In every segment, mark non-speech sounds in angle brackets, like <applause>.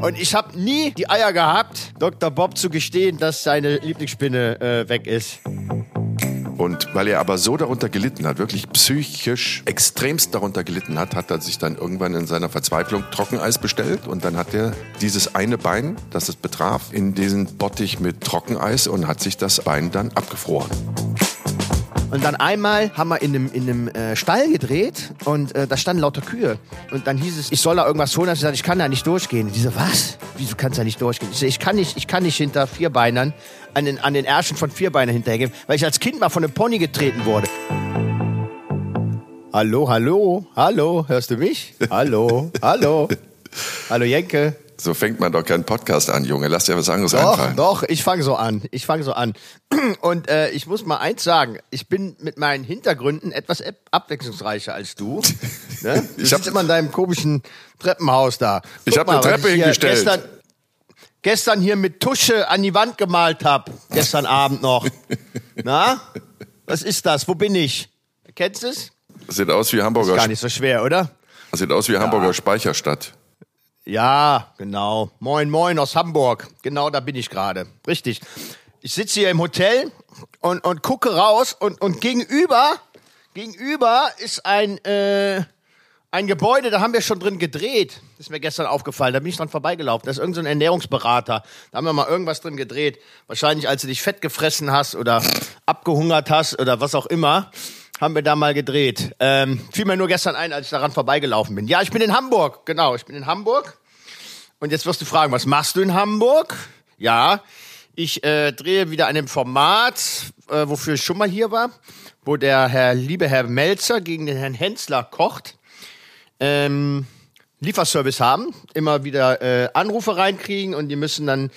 Und ich habe nie die Eier gehabt, Dr. Bob zu gestehen, dass seine Lieblingsspinne äh, weg ist. Und weil er aber so darunter gelitten hat, wirklich psychisch extremst darunter gelitten hat, hat er sich dann irgendwann in seiner Verzweiflung Trockeneis bestellt und dann hat er dieses eine Bein, das es betraf, in diesen Bottich mit Trockeneis und hat sich das Bein dann abgefroren. Und dann einmal haben wir in einem, in einem äh, Stall gedreht und äh, da standen lauter Kühe. Und dann hieß es, ich soll da irgendwas holen. Da hab ich gesagt, ich kann da nicht durchgehen. Die so, was? Wieso kannst du da nicht durchgehen? Ich so, ich kann nicht, ich kann nicht hinter Vierbeinern an den, an den Ärschen von Vierbeinern hinterhergehen, weil ich als Kind mal von einem Pony getreten wurde. Hallo, hallo, hallo, hörst du mich? Hallo, hallo. <laughs> Hallo Jenke. So fängt man doch keinen Podcast an, Junge. Lass dir was anderes Doch, einfallen. doch, ich fange so an. Ich fange so an. <clears throat> Und äh, ich muss mal eins sagen, ich bin mit meinen Hintergründen etwas ab- abwechslungsreicher als du. <laughs> Ne? Du Ich sitzt immer in deinem komischen Treppenhaus da. Ich hab mal, eine Treppe ich hingestellt. Gestern, gestern hier mit Tusche an die Wand gemalt hab. Gestern <laughs> Abend noch. Na? Was ist das? Wo bin ich? Kennst du es? Sieht aus wie Hamburger, Gar nicht so schwer, oder? sieht aus wie Hamburger Speicherstadt. Ja, genau. Moin, moin aus Hamburg. Genau da bin ich gerade. Richtig. Ich sitze hier im Hotel und, und gucke raus und, und gegenüber, gegenüber ist ein, äh, ein Gebäude, da haben wir schon drin gedreht. Das ist mir gestern aufgefallen. Da bin ich dran vorbeigelaufen. Da ist irgendein so Ernährungsberater. Da haben wir mal irgendwas drin gedreht. Wahrscheinlich, als du dich fett gefressen hast oder abgehungert hast oder was auch immer, haben wir da mal gedreht. Ähm, fiel mir nur gestern ein, als ich daran vorbeigelaufen bin. Ja, ich bin in Hamburg. Genau, ich bin in Hamburg. Und jetzt wirst du fragen, was machst du in Hamburg? Ja, ich äh, drehe wieder an einem Format, äh, wofür ich schon mal hier war, wo der Herr, liebe Herr Melzer gegen den Herrn Hensler kocht. Ähm, Lieferservice haben, immer wieder äh, Anrufe reinkriegen und die müssen dann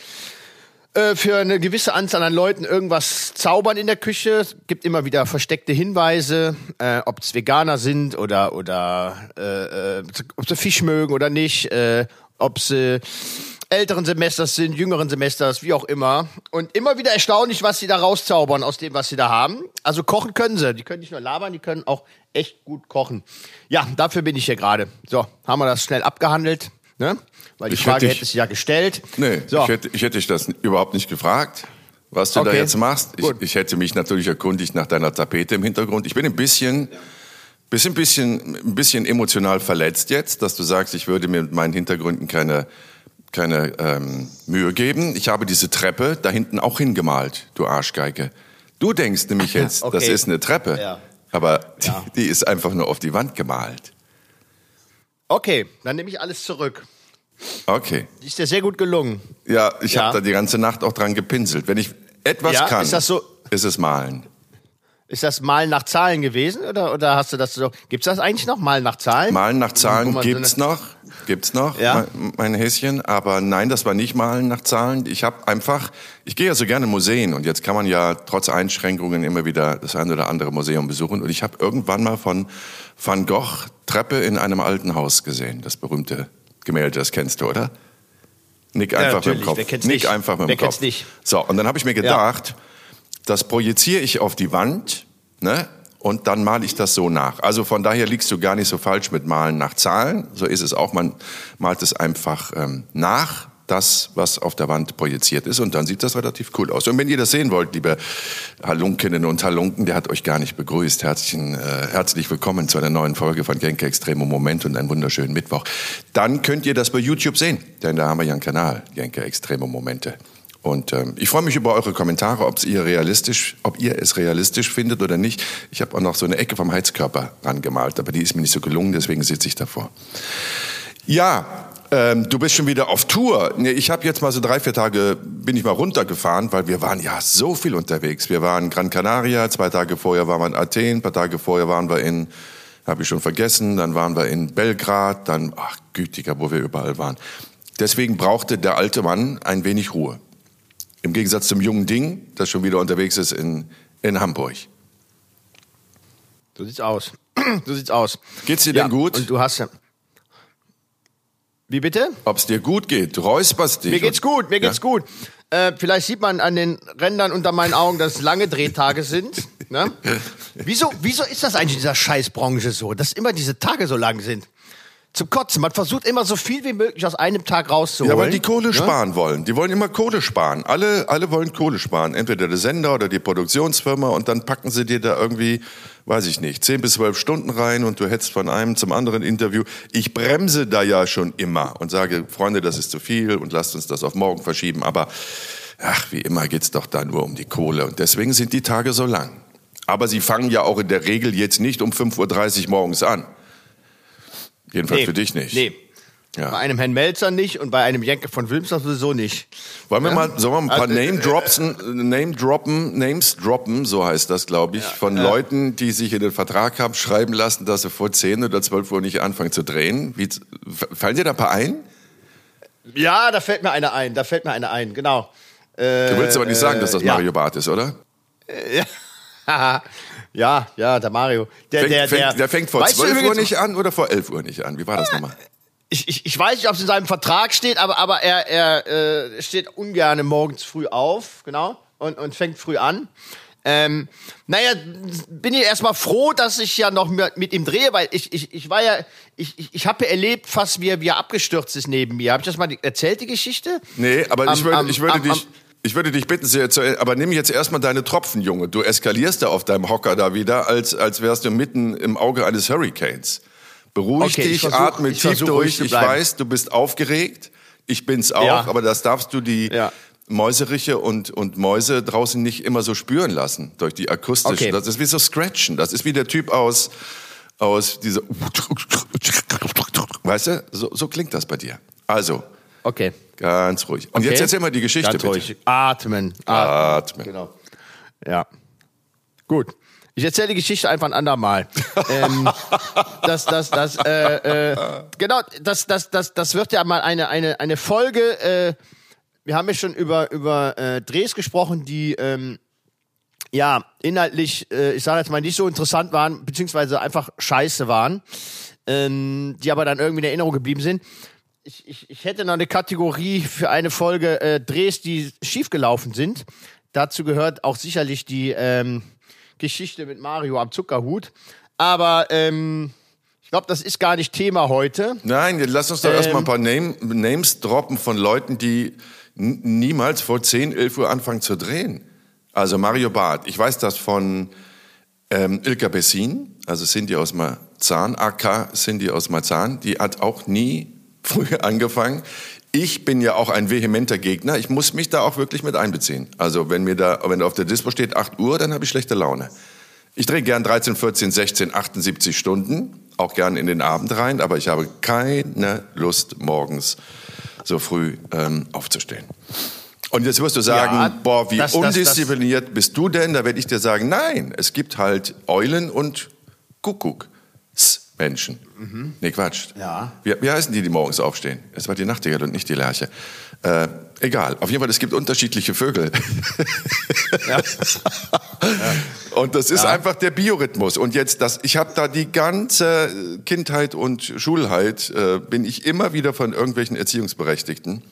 äh, für eine gewisse Anzahl an Leuten irgendwas zaubern in der Küche. Es gibt immer wieder versteckte Hinweise, äh, ob es Veganer sind oder oder äh, äh, ob sie Fisch mögen oder nicht, äh, ob sie älteren Semesters sind, jüngeren Semesters, wie auch immer. Und immer wieder erstaunlich, was sie da rauszaubern aus dem, was sie da haben. Also kochen können sie. Die können nicht nur labern, die können auch echt gut kochen. Ja, dafür bin ich hier gerade. So, haben wir das schnell abgehandelt. Ne? Weil die Ich Frage hätte dich- hätte sich ja gestellt. Nee, so. ich, hätte, ich hätte dich das überhaupt nicht gefragt, was du da Okay. jetzt machst. Ich, ich hätte mich natürlich erkundigt nach deiner Tapete im Hintergrund. Ich bin ein bisschen, bisschen, bisschen, ein bisschen emotional verletzt jetzt, dass du sagst, ich würde mir mit meinen Hintergründen keine, keine ähm, Mühe geben. Ich habe diese Treppe da hinten auch hingemalt, du Arschgeige. Du denkst nämlich <laughs> jetzt, Okay. das ist eine Treppe, Ja. aber Ja. die, die ist einfach nur auf die Wand gemalt. Okay, dann nehme ich alles zurück. Okay. Ist dir sehr gut gelungen. Ja, ich Ja. habe da die ganze Nacht auch dran gepinselt. Wenn ich etwas Ja, kann, ist das so- ist es malen. Ist das Malen nach Zahlen gewesen oder, oder hast du das so? Gibt's das eigentlich noch? Malen nach Zahlen? Malen nach Zahlen so gibt's eine- noch, gibt's noch, Ja. mein, mein Häschen. Aber nein, das war nicht Malen nach Zahlen. Ich habe einfach, ich gehe ja so gerne in Museen und jetzt kann man ja trotz Einschränkungen immer wieder das ein oder andere Museum besuchen. Und ich habe irgendwann mal von Van Gogh Treppe in einem alten Haus gesehen, das berühmte Gemälde, das kennst du, oder? Nick einfach mit dem. Kopf. Nick nicht? einfach mit Wer dem Kopf. nicht? So, und dann habe ich mir gedacht, das projiziere ich auf die Wand, ne? Und dann male ich das so nach. Also von daher liegst du gar nicht so falsch mit Malen nach Zahlen. So ist es auch. Man malt es einfach ähm, nach, das, was auf der Wand projiziert ist. Und dann sieht das relativ cool aus. Und wenn ihr das sehen wollt, liebe Halunkinnen und Halunken, der hat euch gar nicht begrüßt. Herzlichen, äh, herzlich willkommen zu einer neuen Folge von Genke Extremo Moment und einen wunderschönen Mittwoch. Dann könnt ihr das bei YouTube sehen, denn da haben wir ja einen Kanal, Genke Extremo Momente. Und ähm, ich freue mich über eure Kommentare, ob ihr realistisch, ob ihr es realistisch findet oder nicht. Ich habe auch noch so eine Ecke vom Heizkörper rangemalt, aber die ist mir nicht so gelungen, deswegen sitze ich davor. Ja, ähm, du bist schon wieder auf Tour. Nee, Ich habe jetzt mal so drei, vier Tage bin ich mal runtergefahren, weil wir waren ja so viel unterwegs. Wir waren in Gran Canaria, zwei Tage vorher waren wir in Athen, ein paar Tage vorher waren wir in, habe ich schon vergessen, dann waren wir in Belgrad, dann, ach gütiger, wo wir überall waren. Deswegen brauchte der alte Mann ein wenig Ruhe. Im Gegensatz zum jungen Ding, das schon wieder unterwegs ist in, in Hamburg. So sieht's aus. <clears throat> so sieht's aus. Geht's dir denn gut? Und du hast ja. Wie bitte? Ob es dir gut geht, räusperst dich. Mir geht's gut, mir geht's Ja? gut. Äh, vielleicht sieht man an den Rändern unter meinen Augen, dass es lange Drehtage sind. Ne? <laughs> Wieso, wieso ist das eigentlich in dieser Scheißbranche so, dass immer diese Tage so lang sind? Zum Kotzen. Man versucht immer so viel wie möglich aus einem Tag rauszuholen. Ja, weil die Kohle ne? sparen wollen. Die wollen immer Kohle sparen. Alle, alle wollen Kohle sparen. Entweder der Sender oder die Produktionsfirma und dann packen sie dir da irgendwie, weiß ich nicht, zehn bis zwölf Stunden rein und du hättest von einem zum anderen Interview. Ich bremse da ja schon immer und sage, Freunde, das ist zu viel und lasst uns das auf morgen verschieben. Aber ach, wie immer geht's doch da nur um die Kohle und deswegen sind die Tage so lang. Aber sie fangen ja auch in der Regel jetzt nicht um 5.30 Uhr morgens an. Jedenfalls Nee, für dich nicht. Nee. Ja. Bei einem Herrn Melzer nicht und bei einem Jenke von Wilmser sowieso nicht. Wollen wir mal, sollen wir ein paar Also, äh, Name Drops, Name droppen, Names droppen, so heißt das, glaube ich, von Leuten, die sich in den Vertrag haben schreiben lassen, dass sie vor 10 oder 12 Uhr nicht anfangen zu drehen. Wie, fallen dir da ein paar ein? Ja, da fällt mir einer ein, da fällt mir einer ein, genau. Du willst aber nicht sagen, dass das ja. Mario Barth ist, oder? ja, <laughs> ja, der Mario. Der, Fängt, der, der, fängt, der fängt vor Weißt du 12 Uhr nicht an oder vor 11 Uhr nicht an? Wie war das nochmal? Ich, ich, ich weiß nicht, ob es in seinem Vertrag steht, aber, aber er, er äh, steht ungern morgens früh auf, genau, und, und fängt früh an. Ähm, naja, bin ich erstmal froh, dass ich ja noch mit, mit ihm drehe, weil ich, ich, ich war ja, ich, ich, ich habe ja erlebt, fast wie er, wie er abgestürzt ist neben mir. Habe ich das mal erzählt, die Geschichte? Nee, aber ich Am- würde, am- ich würde am- dich... Ich würde dich bitten, aber nimm jetzt erstmal deine Tropfen, Junge. Du eskalierst da auf deinem Hocker da wieder, als, als wärst du mitten im Auge eines Hurricanes. Beruhig Okay, ich dich, versuch- atme ich tief durch. Ich weiß, du bist aufgeregt. Ich bin's auch, Ja. aber das darfst du die Ja. Mäuseriche und, und Mäuse draußen nicht immer so spüren lassen durch die akustische. Okay. Das ist wie so Scratchen. Das ist wie der Typ aus, aus dieser, <laughs> weißt du? So, so klingt das bei dir. Also, Okay. Ganz ruhig. Und okay. jetzt erzähl mal die Geschichte, Ganz bitte. ruhig. Atmen. Atmen. Atmen. Genau. Ja. Gut. Ich erzähle die Geschichte einfach ein andermal. <laughs> ähm, das, das, das, äh, äh, genau, das, das, das, das wird ja mal eine, eine, eine Folge. Äh, wir haben ja schon über, über äh, Drehs gesprochen, die ähm, ja inhaltlich, äh, ich sage jetzt mal, nicht so interessant waren, beziehungsweise einfach scheiße waren, ähm, die aber dann irgendwie in Erinnerung geblieben sind. Ich, ich, ich hätte noch eine Kategorie für eine Folge äh, Drehs, die schiefgelaufen sind. Dazu gehört auch sicherlich die ähm, Geschichte mit Mario am Zuckerhut. Aber ähm, ich glaube, das ist gar nicht Thema heute. Nein, lass uns doch Ähm. erstmal ein paar Name, Names droppen von Leuten, die niemals vor 10, 11 Uhr anfangen zu drehen. Also Mario Barth. Ich weiß das von ähm, Ilka Bessin, also Cindy aus Marzahn, AK Cindy aus Marzahn. Die hat auch nie früh angefangen. Ich bin ja auch ein vehementer Gegner. Ich muss mich da auch wirklich mit einbeziehen. Also wenn mir da, wenn da auf der Dispo steht 8 Uhr, dann habe ich schlechte Laune. Ich drehe gern 13, 14, 16, 78 Stunden, auch gern in den Abend rein, aber ich habe keine Lust, morgens so früh ähm, aufzustehen. Und jetzt wirst du sagen, Ja, boah, wie das- das- undiszipliniert bist du denn? Da werde ich dir sagen, nein, es gibt halt Eulen und Kuckuck-Menschen. Nee, Quatsch. Ja. Wie, wie heißen die, die morgens aufstehen? Es war die Nachtigall und nicht die Lerche. Äh, egal, auf jeden Fall, es gibt unterschiedliche Vögel. <laughs> <laughs> Und das ist einfach der Biorhythmus. Und jetzt, das, ich habe da die ganze Kindheit und Schulheit, äh, bin ich immer wieder von irgendwelchen Erziehungsberechtigten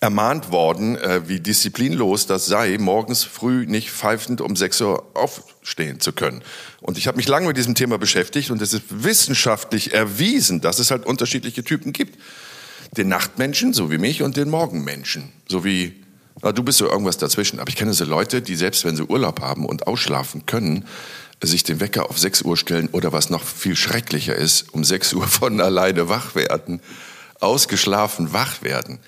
ermahnt worden, äh, wie disziplinlos das sei, morgens früh nicht pfeifend um 6 Uhr aufstehen zu können. Und ich habe mich lange mit diesem Thema beschäftigt und es ist wissenschaftlich erwiesen, dass es halt unterschiedliche Typen gibt. Den Nachtmenschen, so wie mich, und den Morgenmenschen, so wie na, du bist so irgendwas dazwischen. Aber ich kenne so Leute, die selbst wenn sie Urlaub haben und ausschlafen können, sich den Wecker auf 6 Uhr stellen oder was noch viel schrecklicher ist, um 6 Uhr von alleine wach werden, ausgeschlafen wach werden.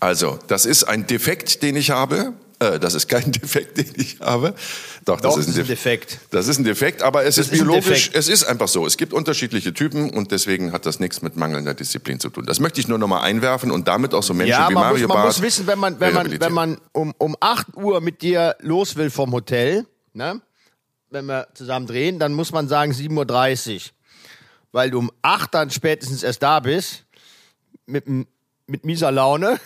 Also, das ist ein Defekt, den ich habe. Äh, das ist kein <laughs> Defekt, den ich habe. Doch, das Doch, ist ein, das ist ein Def- Defekt. Das ist ein Defekt, aber es ist ist biologisch, es ist einfach so. Es gibt unterschiedliche Typen und deswegen hat das nichts mit mangelnder Disziplin zu tun. Das möchte ich nur noch mal einwerfen und damit auch so Menschen Ja, wie man, muss, Mario man Barth muss wissen, wenn man, wenn man, wenn man um, um 8 Uhr mit dir los will vom Hotel, ne? wenn wir zusammen drehen, dann muss man sagen 7.30 Uhr. Weil du um 8 dann spätestens erst da bist, mit, mit mieser Laune.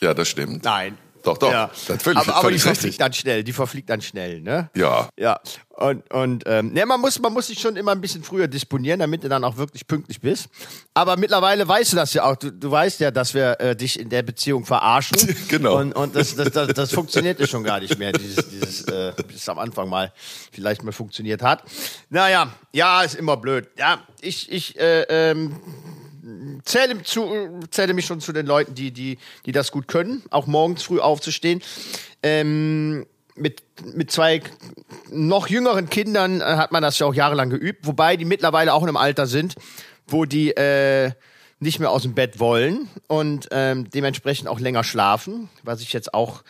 Ja, das stimmt. Nein, Doch, doch. Ja. Natürlich, aber, aber die verfliegt richtig. dann schnell, die verfliegt dann schnell, ne? Ja. Ja. Und, und ähm, ne, man muss, man muss sich schon immer ein bisschen früher disponieren, damit du dann auch wirklich pünktlich bist. Aber mittlerweile weißt du das ja auch. Du, du weißt ja, dass wir äh, dich in der Beziehung verarschen. <laughs> Genau. Und, und das, das, das, das funktioniert ja schon gar nicht mehr, dieses, dieses äh, bis es am Anfang mal vielleicht mal funktioniert hat. Naja, ja, ist immer blöd. Ja, ich, ich äh, ähm, zähle, zu, zähle mich schon zu den Leuten, die, die, die das gut können, auch morgens früh aufzustehen. Ähm, mit, mit zwei noch jüngeren Kindern äh, hat man das ja auch jahrelang geübt, wobei die mittlerweile auch in einem Alter sind, wo die äh, nicht mehr aus dem Bett wollen und ähm, dementsprechend auch länger schlafen, was ich jetzt auch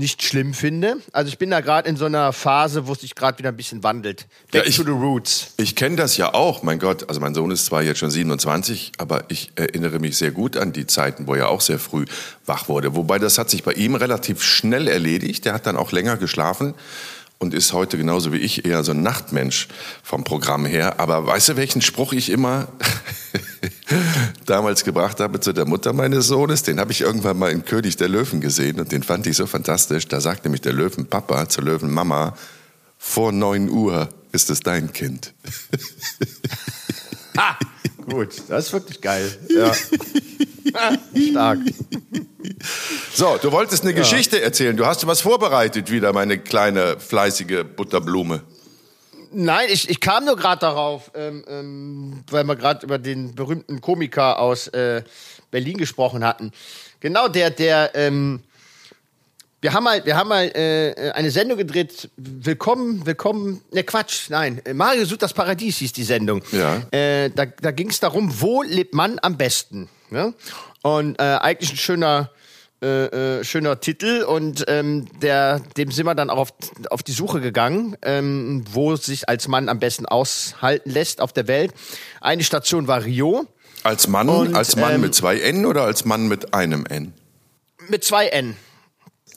nicht schlimm finde. Also ich bin da gerade in so einer Phase, wo es sich gerade wieder ein bisschen wandelt. Back Ja, ich- to the roots. Ich kenne das ja auch, mein Gott. Also mein Sohn ist zwar jetzt schon 27, aber ich erinnere mich sehr gut an die Zeiten, wo er auch sehr früh wach wurde. Wobei das hat sich bei ihm relativ schnell erledigt. Der hat dann auch länger geschlafen und ist heute genauso wie ich eher so ein Nachtmensch vom Programm her. Aber weißt du, welchen Spruch ich immer damals gebracht habe zu der Mutter meines Sohnes? Den habe ich irgendwann mal in König der Löwen gesehen und den fand ich so fantastisch. Da sagt nämlich der Löwenpapa zur Löwenmama, vor 9 Uhr ist es dein Kind. Ha! Gut, das ist wirklich geil. Ja. <laughs> Stark. So, du wolltest eine Geschichte erzählen. Du hast was vorbereitet wieder, meine kleine fleißige Butterblume. Nein, ich, ich kam nur gerade darauf, ähm, ähm, weil wir gerade über den berühmten Komiker aus äh, Berlin gesprochen hatten. Genau, der, der, ähm, wir haben mal, wir haben mal äh, eine Sendung gedreht. Willkommen, willkommen. Ne Quatsch, nein. äh, Mario sucht das Paradies hieß die Sendung. Ja. Äh, da da ging es darum, wo lebt man am besten. Ne? Und äh, eigentlich ein schöner, äh, äh, schöner Titel und ähm, der, dem sind wir dann auch auf, auf die Suche gegangen, ähm, wo es sich als Mann am besten aushalten lässt auf der Welt. Eine Station war Rio Als Mann, Und, als Mann ähm, mit zwei N oder als Mann mit einem N? mit zwei N.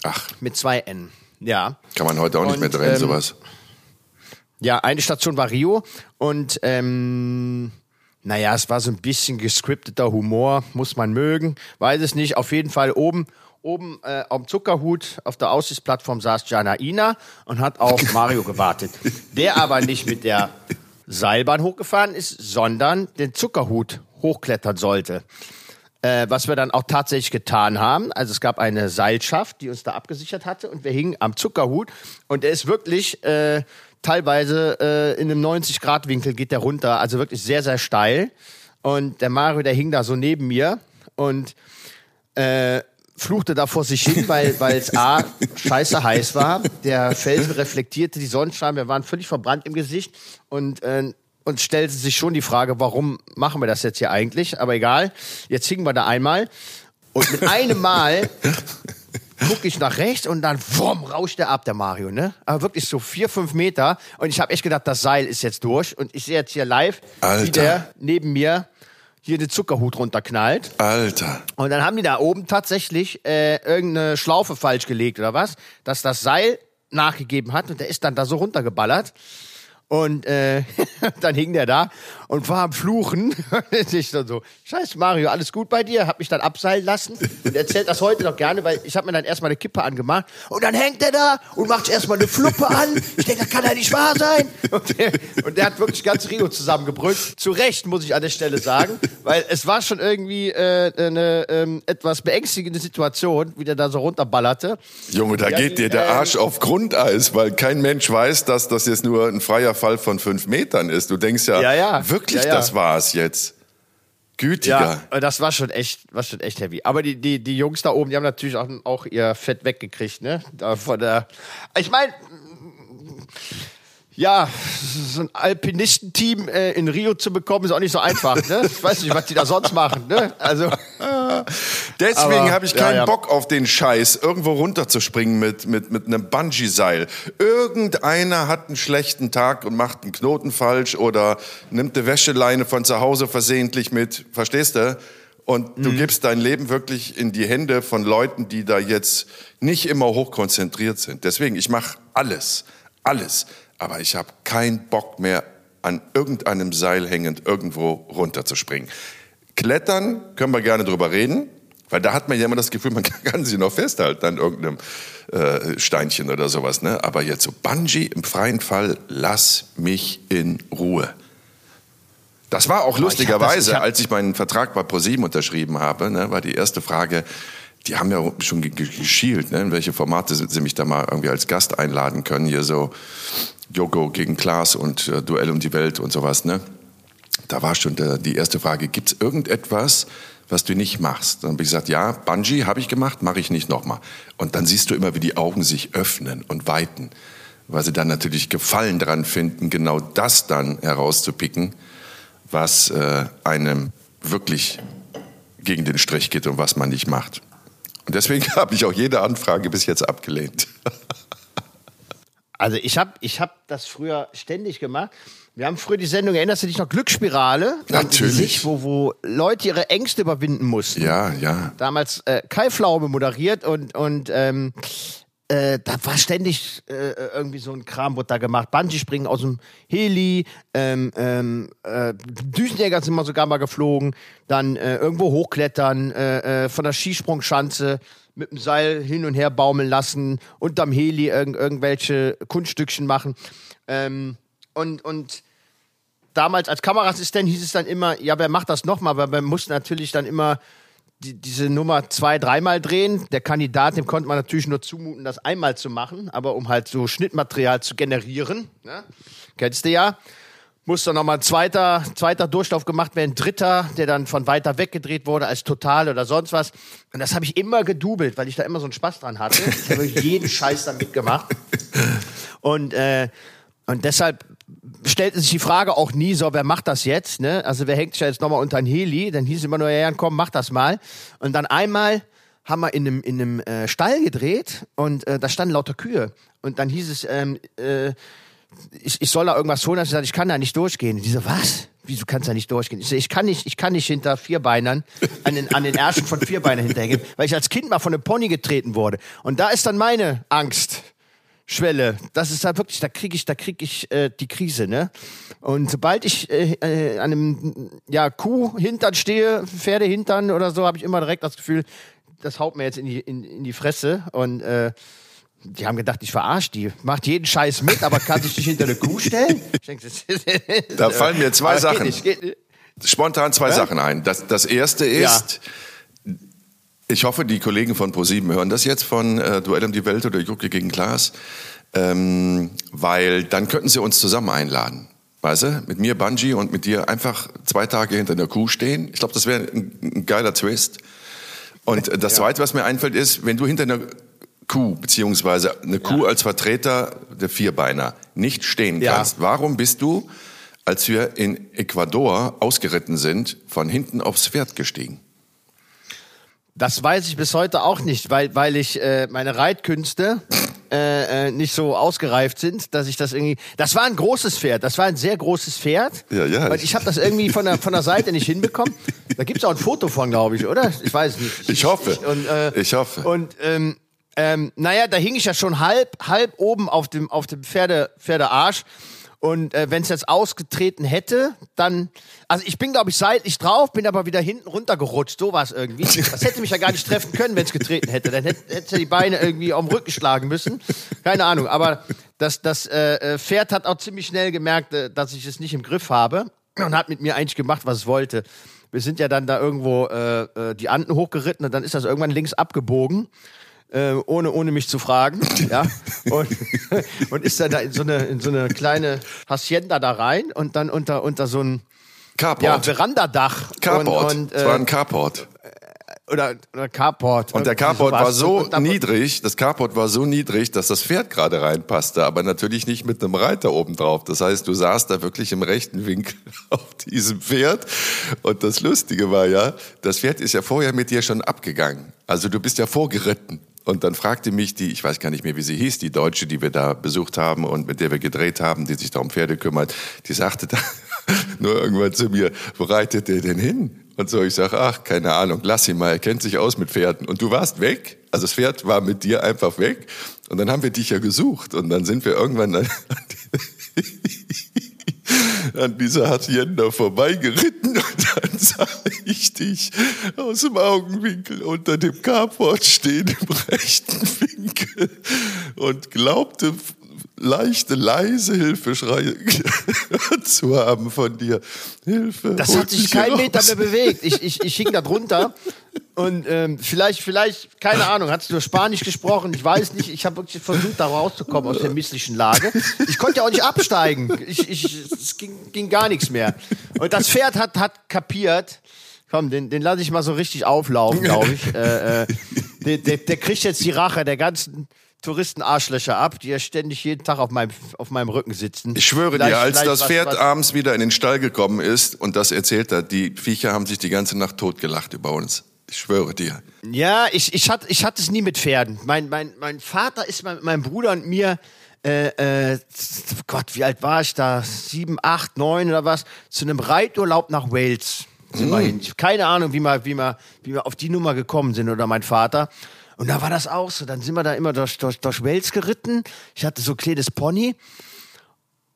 Ach, Mit zwei N. Ja. kann man heute auch nicht Und, mehr drehen, ähm, sowas. Ja, eine Station war Rio und ähm, naja, es war so ein bisschen gescripteter Humor, muss man mögen, weiß es nicht. Auf jeden Fall oben, oben äh, am Zuckerhut auf der Aussichtsplattform saß Jana Ina und hat auf <laughs> Mario gewartet. Der aber nicht mit der Seilbahn hochgefahren ist, sondern den Zuckerhut hochklettern sollte. Äh, was wir dann auch tatsächlich getan haben. Also es gab eine Seilschaft, die uns da abgesichert hatte und wir hingen am Zuckerhut und der ist wirklich äh, teilweise äh, in einem 90-Grad-Winkel geht der runter, also wirklich sehr, sehr steil. Und der Mario, der hing da so neben mir und äh, fluchte da vor sich hin, <laughs> weil es A, scheiße heiß war. Der Felsen reflektierte die Sonnenstrahlen, wir waren völlig verbrannt im Gesicht und äh, uns stellte sich schon die Frage, warum machen wir das jetzt hier eigentlich? Aber egal, jetzt hingen wir da einmal und mit einem Mal <laughs> gucke ich nach rechts und dann wumm, rauscht der ab, der Mario, ne? Aber wirklich so vier, fünf Meter. Und ich habe echt gedacht, das Seil ist jetzt durch. Und ich sehe jetzt hier live, wie Alter. der neben mir hier den Zuckerhut runterknallt. Alter. Und dann haben die da oben tatsächlich äh, irgendeine Schlaufe falsch gelegt oder was, dass das Seil nachgegeben hat und der ist dann da so runtergeballert. Und äh, <laughs> dann hing der da und war am Fluchen. <laughs> Und ich dann so, scheiß Mario, alles gut bei dir? Hab mich dann abseilen lassen und erzählt das heute noch gerne, weil ich habe mir dann erstmal eine Kippe angemacht und dann hängt er da und macht erstmal eine Fluppe an. Ich denke, das kann ja nicht wahr sein. Und der, und der hat wirklich ganz Rio zusammengebrüllt. Zu Recht, muss ich an der Stelle sagen, weil es war schon irgendwie äh, eine ähm, etwas beängstigende Situation, wie der da so runterballerte. Junge, da Ja, geht die, dir der ähm, Arsch auf Grundeis, weil kein Mensch weiß, dass das jetzt nur ein freier Fall von fünf Metern ist. Du denkst ja, Ja, ja. wirklich, Ja, das war's jetzt. Gütiger. Ja, das war schon echt, war schon echt heavy. Aber die, die, die Jungs da oben, die haben natürlich auch, auch ihr Fett weggekriegt, ne? Da von der. Ich meine, ja, so ein Alpinistenteam äh, in Rio zu bekommen, ist auch nicht so einfach, ne? Ich weiß nicht, was die da sonst machen, ne? Also. <laughs> Deswegen habe ich ja, keinen ja. Bock auf den Scheiß, irgendwo runterzuspringen mit, mit, mit einem Bungee-Seil. Irgendeiner hat einen schlechten Tag und macht einen Knoten falsch oder nimmt eine Wäscheleine von zu Hause versehentlich mit. Verstehst du? Und Mhm. du gibst dein Leben wirklich in die Hände von Leuten, die da jetzt nicht immer hochkonzentriert sind. Deswegen, ich mache alles, alles. Aber ich habe keinen Bock mehr, an irgendeinem Seil hängend irgendwo runterzuspringen. Klettern können wir gerne drüber reden. Weil da hat man ja immer das Gefühl, man <laughs> kann sie noch festhalten an irgendeinem äh, Steinchen oder sowas. Ne? Aber jetzt so Bungee im freien Fall, lass mich in Ruhe. Das war auch lustigerweise, als ich meinen Vertrag bei ProSieben unterschrieben habe, ne, war die erste Frage, die haben ja schon geschielt, ne, in welche Formate sie mich da mal irgendwie als Gast einladen können. Hier so Joko gegen Klaas und äh, Duell um die Welt und sowas. Ne? Da war schon der, die erste Frage, gibt es irgendetwas, was du nicht machst? Dann habe ich gesagt, ja, Bungee habe ich gemacht, mache ich nicht nochmal. Und dann siehst du immer, wie die Augen sich öffnen und weiten, weil sie dann natürlich Gefallen daran finden, genau das dann herauszupicken was äh, einem wirklich gegen den Strich geht und was man nicht macht. Und deswegen <laughs> habe ich auch jede Anfrage bis jetzt abgelehnt. <laughs> Also ich habe ich hab das früher ständig gemacht. Wir haben früher die Sendung, erinnerst du dich noch, Glücksspirale? Natürlich. Wo, wo Leute ihre Ängste überwinden mussten. Ja, ja. Damals äh, Kai Pflaume moderiert und, und ähm, äh, da war ständig äh, irgendwie so ein Kram, wurde da gemacht. Bungee-Springen aus dem Heli, ähm, ähm, äh, Düsenjäger sind mal sogar mal geflogen, dann äh, irgendwo hochklettern, äh, äh, von der Skisprungschanze mit dem Seil hin und her baumeln lassen, unterm Heli irg irgendwelche Kunststückchen machen. Ähm, und, und damals als Kameraassistent hieß es dann immer, ja, wer macht das nochmal? Weil man muss natürlich dann immer die, diese Nummer zwei, dreimal drehen. Der Kandidat, dem konnte man natürlich nur zumuten, das einmal zu machen, aber um halt so Schnittmaterial zu generieren, ne? kennst du ja, muss dann nochmal ein zweiter, zweiter Durchlauf gemacht werden, dritter, der dann von weiter weg gedreht wurde als Total oder sonst was. Und das habe ich immer gedubelt, weil ich da immer so einen Spaß dran hatte. Ich habe jeden Scheiß da mitgemacht. Und, äh, und deshalb stellte sich die Frage auch nie so, wer macht das jetzt? Ne? Also wer hängt sich jetzt nochmal unter ein Heli? Dann hieß es immer nur, ja, komm, mach das mal. Und dann einmal haben wir in einem, in einem äh, Stall gedreht und äh, da standen lauter Kühe. Und dann hieß es, ähm, äh, ich, ich soll da irgendwas tun. Und ich gesagt, ich kann da nicht durchgehen. Die so, was? Wieso kannst du da nicht durchgehen? Ich so, ich kann nicht, ich kann nicht hinter Vierbeinern an den, an den Ärschen von Vierbeinern hinterhergehen, weil ich als Kind mal von einem Pony getreten wurde. Und da ist dann meine Angst Schwelle. Das ist da wirklich, da kriege ich, da kriege ich äh, die Krise, ne? Und sobald ich äh, äh, an einem ja, Kuh-Hintern stehe, Pferdehintern oder so, habe ich immer direkt das Gefühl, das haut mir jetzt in die, in, in die Fresse. Und äh, die haben gedacht, ich verarsche die. Macht jeden Scheiß mit, aber kann sich nicht hinter eine Kuh stellen? <laughs> Da fallen mir zwei Sachen. Geht nicht, geht Spontan zwei ja? Sachen ein. Das, das erste ist, ja ich hoffe, die Kollegen von ProSieben hören das jetzt von äh, Duell um die Welt oder Jucke gegen Klaas, ähm, weil dann könnten sie uns zusammen einladen. Weißt du, mit mir Bungee und mit dir einfach zwei Tage hinter der Kuh stehen. Ich glaube, das wäre ein, ein, geiler Twist. Und das ja. Zweite, was mir einfällt, ist, wenn du hinter einer Kuh, beziehungsweise eine Kuh ja. als Vertreter der Vierbeiner nicht stehen ja. kannst, warum bist du, als wir in Ecuador ausgeritten sind, von hinten aufs Pferd gestiegen? Das weiß ich bis heute auch nicht, weil, weil ich äh, meine Reitkünste äh, äh, nicht so ausgereift sind, dass ich das irgendwie. Das war ein großes Pferd, das war ein sehr großes Pferd. Ja, ja. Weil ich habe das irgendwie von der, von der Seite nicht hinbekommen. Da gibt's auch ein Foto von, glaube ich, oder? Ich weiß nicht. Ich, ich hoffe. Und, äh, ich hoffe. Und ähm, ähm, naja, da hing ich ja schon halb, halb oben auf dem, auf dem Pferde, Pferdearsch. Und äh, wenn es jetzt ausgetreten hätte, dann. Also ich bin, glaube ich, seitlich drauf, bin aber wieder hinten runtergerutscht. So war es irgendwie. Das hätte mich ja gar nicht treffen können, wenn es getreten hätte. Dann hätte, hätte die Beine irgendwie auf den Rücken schlagen müssen. Keine Ahnung. Aber das, das äh, äh, Pferd hat auch ziemlich schnell gemerkt, äh, dass ich es nicht im Griff habe und hat mit mir eigentlich gemacht, was es wollte. Wir sind ja dann da irgendwo äh, äh, die Anden hochgeritten und dann ist das irgendwann links abgebogen äh, ohne, ohne mich zu fragen. ja. Und, <laughs> und ist dann da in so eine, in so eine kleine Hacienda da rein und dann unter, unter so ein Carport. Ja, Verandadach. Carport. Und, und, äh, es war ein Carport. Oder, oder Carport. Und der Carport war so niedrig, das Carport war so niedrig, dass das Pferd gerade reinpasste, aber natürlich nicht mit einem Reiter oben drauf. Das heißt, du saßt da wirklich im rechten Winkel <laughs> auf diesem Pferd. Und das Lustige war ja, das Pferd ist ja vorher mit dir schon abgegangen. Also du bist ja vorgeritten. Und dann fragte mich die, ich weiß gar nicht mehr, wie sie hieß, die Deutsche, die wir da besucht haben und mit der wir gedreht haben, die sich da um Pferde kümmert, die sagte da <laughs> nur irgendwann zu mir, wo reitet der denn hin? Und so, ich sage, ach, keine Ahnung, lass ihn mal, er kennt sich aus mit Pferden. Und du warst weg, also das Pferd war mit dir einfach weg. Und dann haben wir dich ja gesucht. Und dann sind wir irgendwann an, <laughs> an dieser Hacienda vorbeigeritten. Dann sah ich dich aus dem Augenwinkel unter dem Carport stehen im rechten Winkel. Und glaubte leichte, leise Hilfeschreie <laughs> zu haben von dir. Hilfe. Das hat sich kein Meter mehr bewegt. Ich, ich, ich hing da drunter und ähm, vielleicht, vielleicht, keine Ahnung, hat du Spanisch gesprochen? Ich weiß nicht. Ich habe wirklich versucht, da rauszukommen aus der misslichen Lage. Ich konnte ja auch nicht absteigen. Ich, ich, es ging, ging gar nichts mehr. Und das Pferd hat, hat kapiert. Komm, den, den lasse ich mal so richtig auflaufen, glaube ich. Äh, äh, der, der, der kriegt jetzt die Rache der ganzen Touristenarschlöcher ab, die ja ständig jeden Tag auf meinem, auf meinem Rücken sitzen. Ich schwöre Vielleicht- dir, als das Pferd was- abends wieder in den Stall gekommen ist und das erzählt hat, die Viecher haben sich die ganze Nacht totgelacht über uns. Ich schwöre dir. Ja, ich, ich, hatte, ich hatte es nie mit Pferden. Mein, mein, mein Vater ist mit meinem Bruder und mir, äh, äh, Gott, wie alt war ich da? Sieben, acht, neun oder was? Zu einem Reiturlaub nach Wales hab keine Ahnung, wie wir, wie, wir, wie wir auf die Nummer gekommen sind oder mein Vater. Und da war das auch so. Dann sind wir da immer durch, durch, durch Wales geritten. Ich hatte so ein kleines Pony.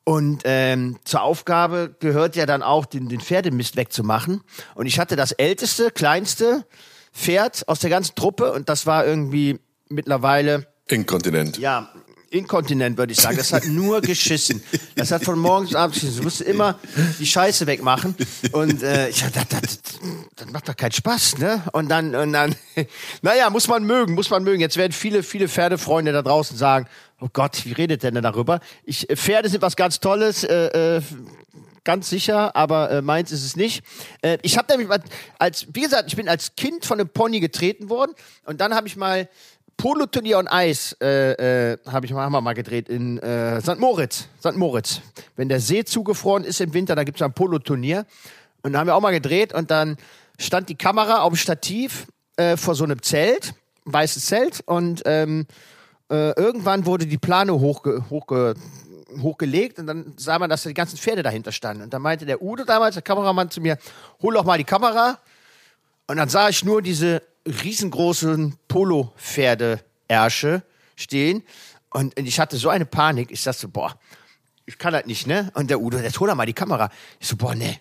Und ähm, zur Aufgabe gehört ja dann auch, den, den Pferdemist wegzumachen. Und ich hatte das älteste, kleinste Pferd aus der ganzen Truppe und das war irgendwie mittlerweile, Inkontinent. ja, inkontinent, würde ich sagen. Das hat <laughs> nur geschissen. Das hat von morgens bis abends geschissen. Du musst immer die Scheiße wegmachen. Und äh, ich dachte, das, das, das macht doch keinen Spaß, ne? Und dann, und dann, <laughs> naja, muss man mögen, muss man mögen. Jetzt werden viele, viele Pferdefreunde da draußen sagen, oh Gott, wie redet der denn darüber? Ich, äh, Pferde sind was ganz Tolles, äh, äh, ganz sicher, aber äh, meins ist es nicht. Äh, ich habe nämlich mal als, wie gesagt, ich bin als Kind von einem Pony getreten worden und dann habe ich mal Polo-Turnier und Eis äh, äh, habe ich mal, haben wir mal gedreht in äh, St. Moritz. St. Moritz. Wenn der See zugefroren ist im Winter, da gibt es ein Polo-Turnier. Und da haben wir auch mal gedreht und dann stand die Kamera auf dem Stativ äh, vor so einem Zelt, weißes Zelt und ähm, äh, irgendwann wurde die Plane hochge hochge hochgelegt und dann sah man, dass da die ganzen Pferde dahinter standen. Und dann meinte der Udo damals, der Kameramann, zu mir, hol doch mal die Kamera. Und dann sah ich nur diese riesengroßen Polo-Pferde-Ärsche stehen. Und ich hatte so eine Panik. Ich dachte boah, ich kann das nicht, ne? Und der Udo, jetzt hol doch mal die Kamera. Ich so, boah, ne.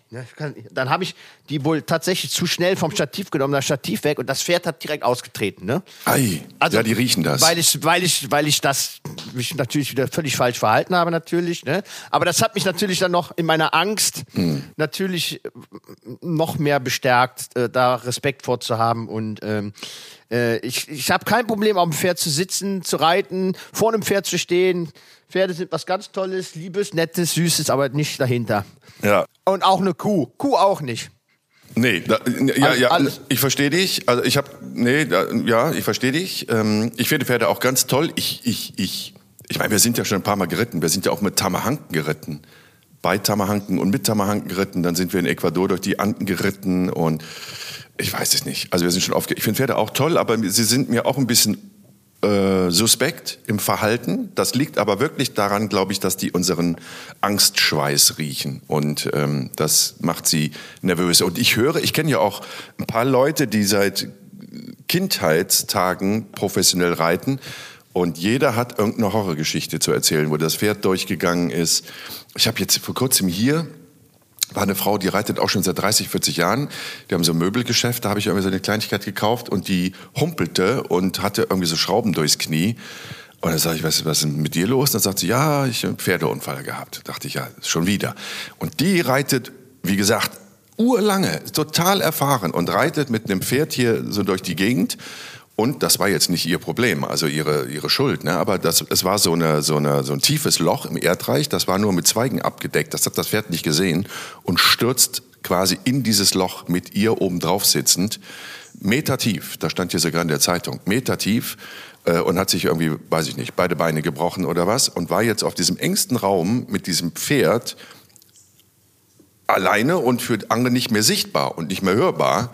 dann habe ich die wohl tatsächlich zu schnell vom Stativ genommen, das Stativ weg und das Pferd hat direkt ausgetreten, ne? Ei, ja, die riechen das. Weil ich, weil ich, weil ich das mich natürlich wieder völlig falsch verhalten habe, natürlich. Ne? Aber das hat mich natürlich dann noch in meiner Angst Hm. natürlich äh, noch mehr bestärkt, äh, da Respekt vorzuhaben. Und ähm, äh, ich, ich habe kein Problem, auf dem Pferd zu sitzen, zu reiten, vor einem Pferd zu stehen. Pferde sind was ganz Tolles, Liebes, Nettes, Süßes, aber nicht dahinter. ja. Und auch eine Kuh. Kuh auch nicht. Nee, da, ja, Alles- ja, alles. ich verstehe dich. Also ich habe, nee, da, ja, ich verstehe dich. Ähm, ich finde Pferde auch ganz toll. Ich, ich, ich, ich meine, wir sind ja schon ein paar Mal geritten. Wir sind ja auch mit Tamahanken geritten. Bei Tamahanken und mit Tamahanken geritten. Dann sind wir in Ecuador durch die Anden geritten und ich weiß es nicht. Also wir sind schon oft. Ich finde Pferde auch toll, aber sie sind mir auch ein bisschen äh, suspekt im Verhalten. Das liegt aber wirklich daran, glaube ich, dass die unseren Angstschweiß riechen. Und ähm, das macht sie nervös. Und ich höre, ich kenne ja auch ein paar Leute, die seit Kindheitstagen professionell reiten. Und jeder hat irgendeine Horrorgeschichte zu erzählen, wo das Pferd durchgegangen ist. Ich habe jetzt vor kurzem hier war eine Frau, die reitet auch schon seit 30, 40 Jahren. Die haben so ein Möbelgeschäft, da habe ich irgendwie so eine Kleinigkeit gekauft und die humpelte und hatte irgendwie so Schrauben durchs Knie. Und dann sage ich, was, was ist mit dir los? Und dann sagt sie, ja, ich habe einen Pferdeunfall gehabt. Da dachte ich, ja, schon wieder. Und die reitet, wie gesagt, urlange, total erfahren und reitet mit einem Pferd hier so durch die Gegend. Und das war jetzt nicht ihr Problem, also ihre, ihre Schuld. Ne? Aber das, es war so, eine, so, eine, so ein tiefes Loch im Erdreich, das war nur mit Zweigen abgedeckt. Das hat das Pferd nicht gesehen und stürzt quasi in dieses Loch mit ihr oben drauf sitzend. Meter tief, da stand hier sogar in der Zeitung, Meter tief äh, und hat sich irgendwie, weiß ich nicht, beide Beine gebrochen oder was und war jetzt auf diesem engsten Raum mit diesem Pferd alleine und für andere nicht mehr sichtbar und nicht mehr hörbar.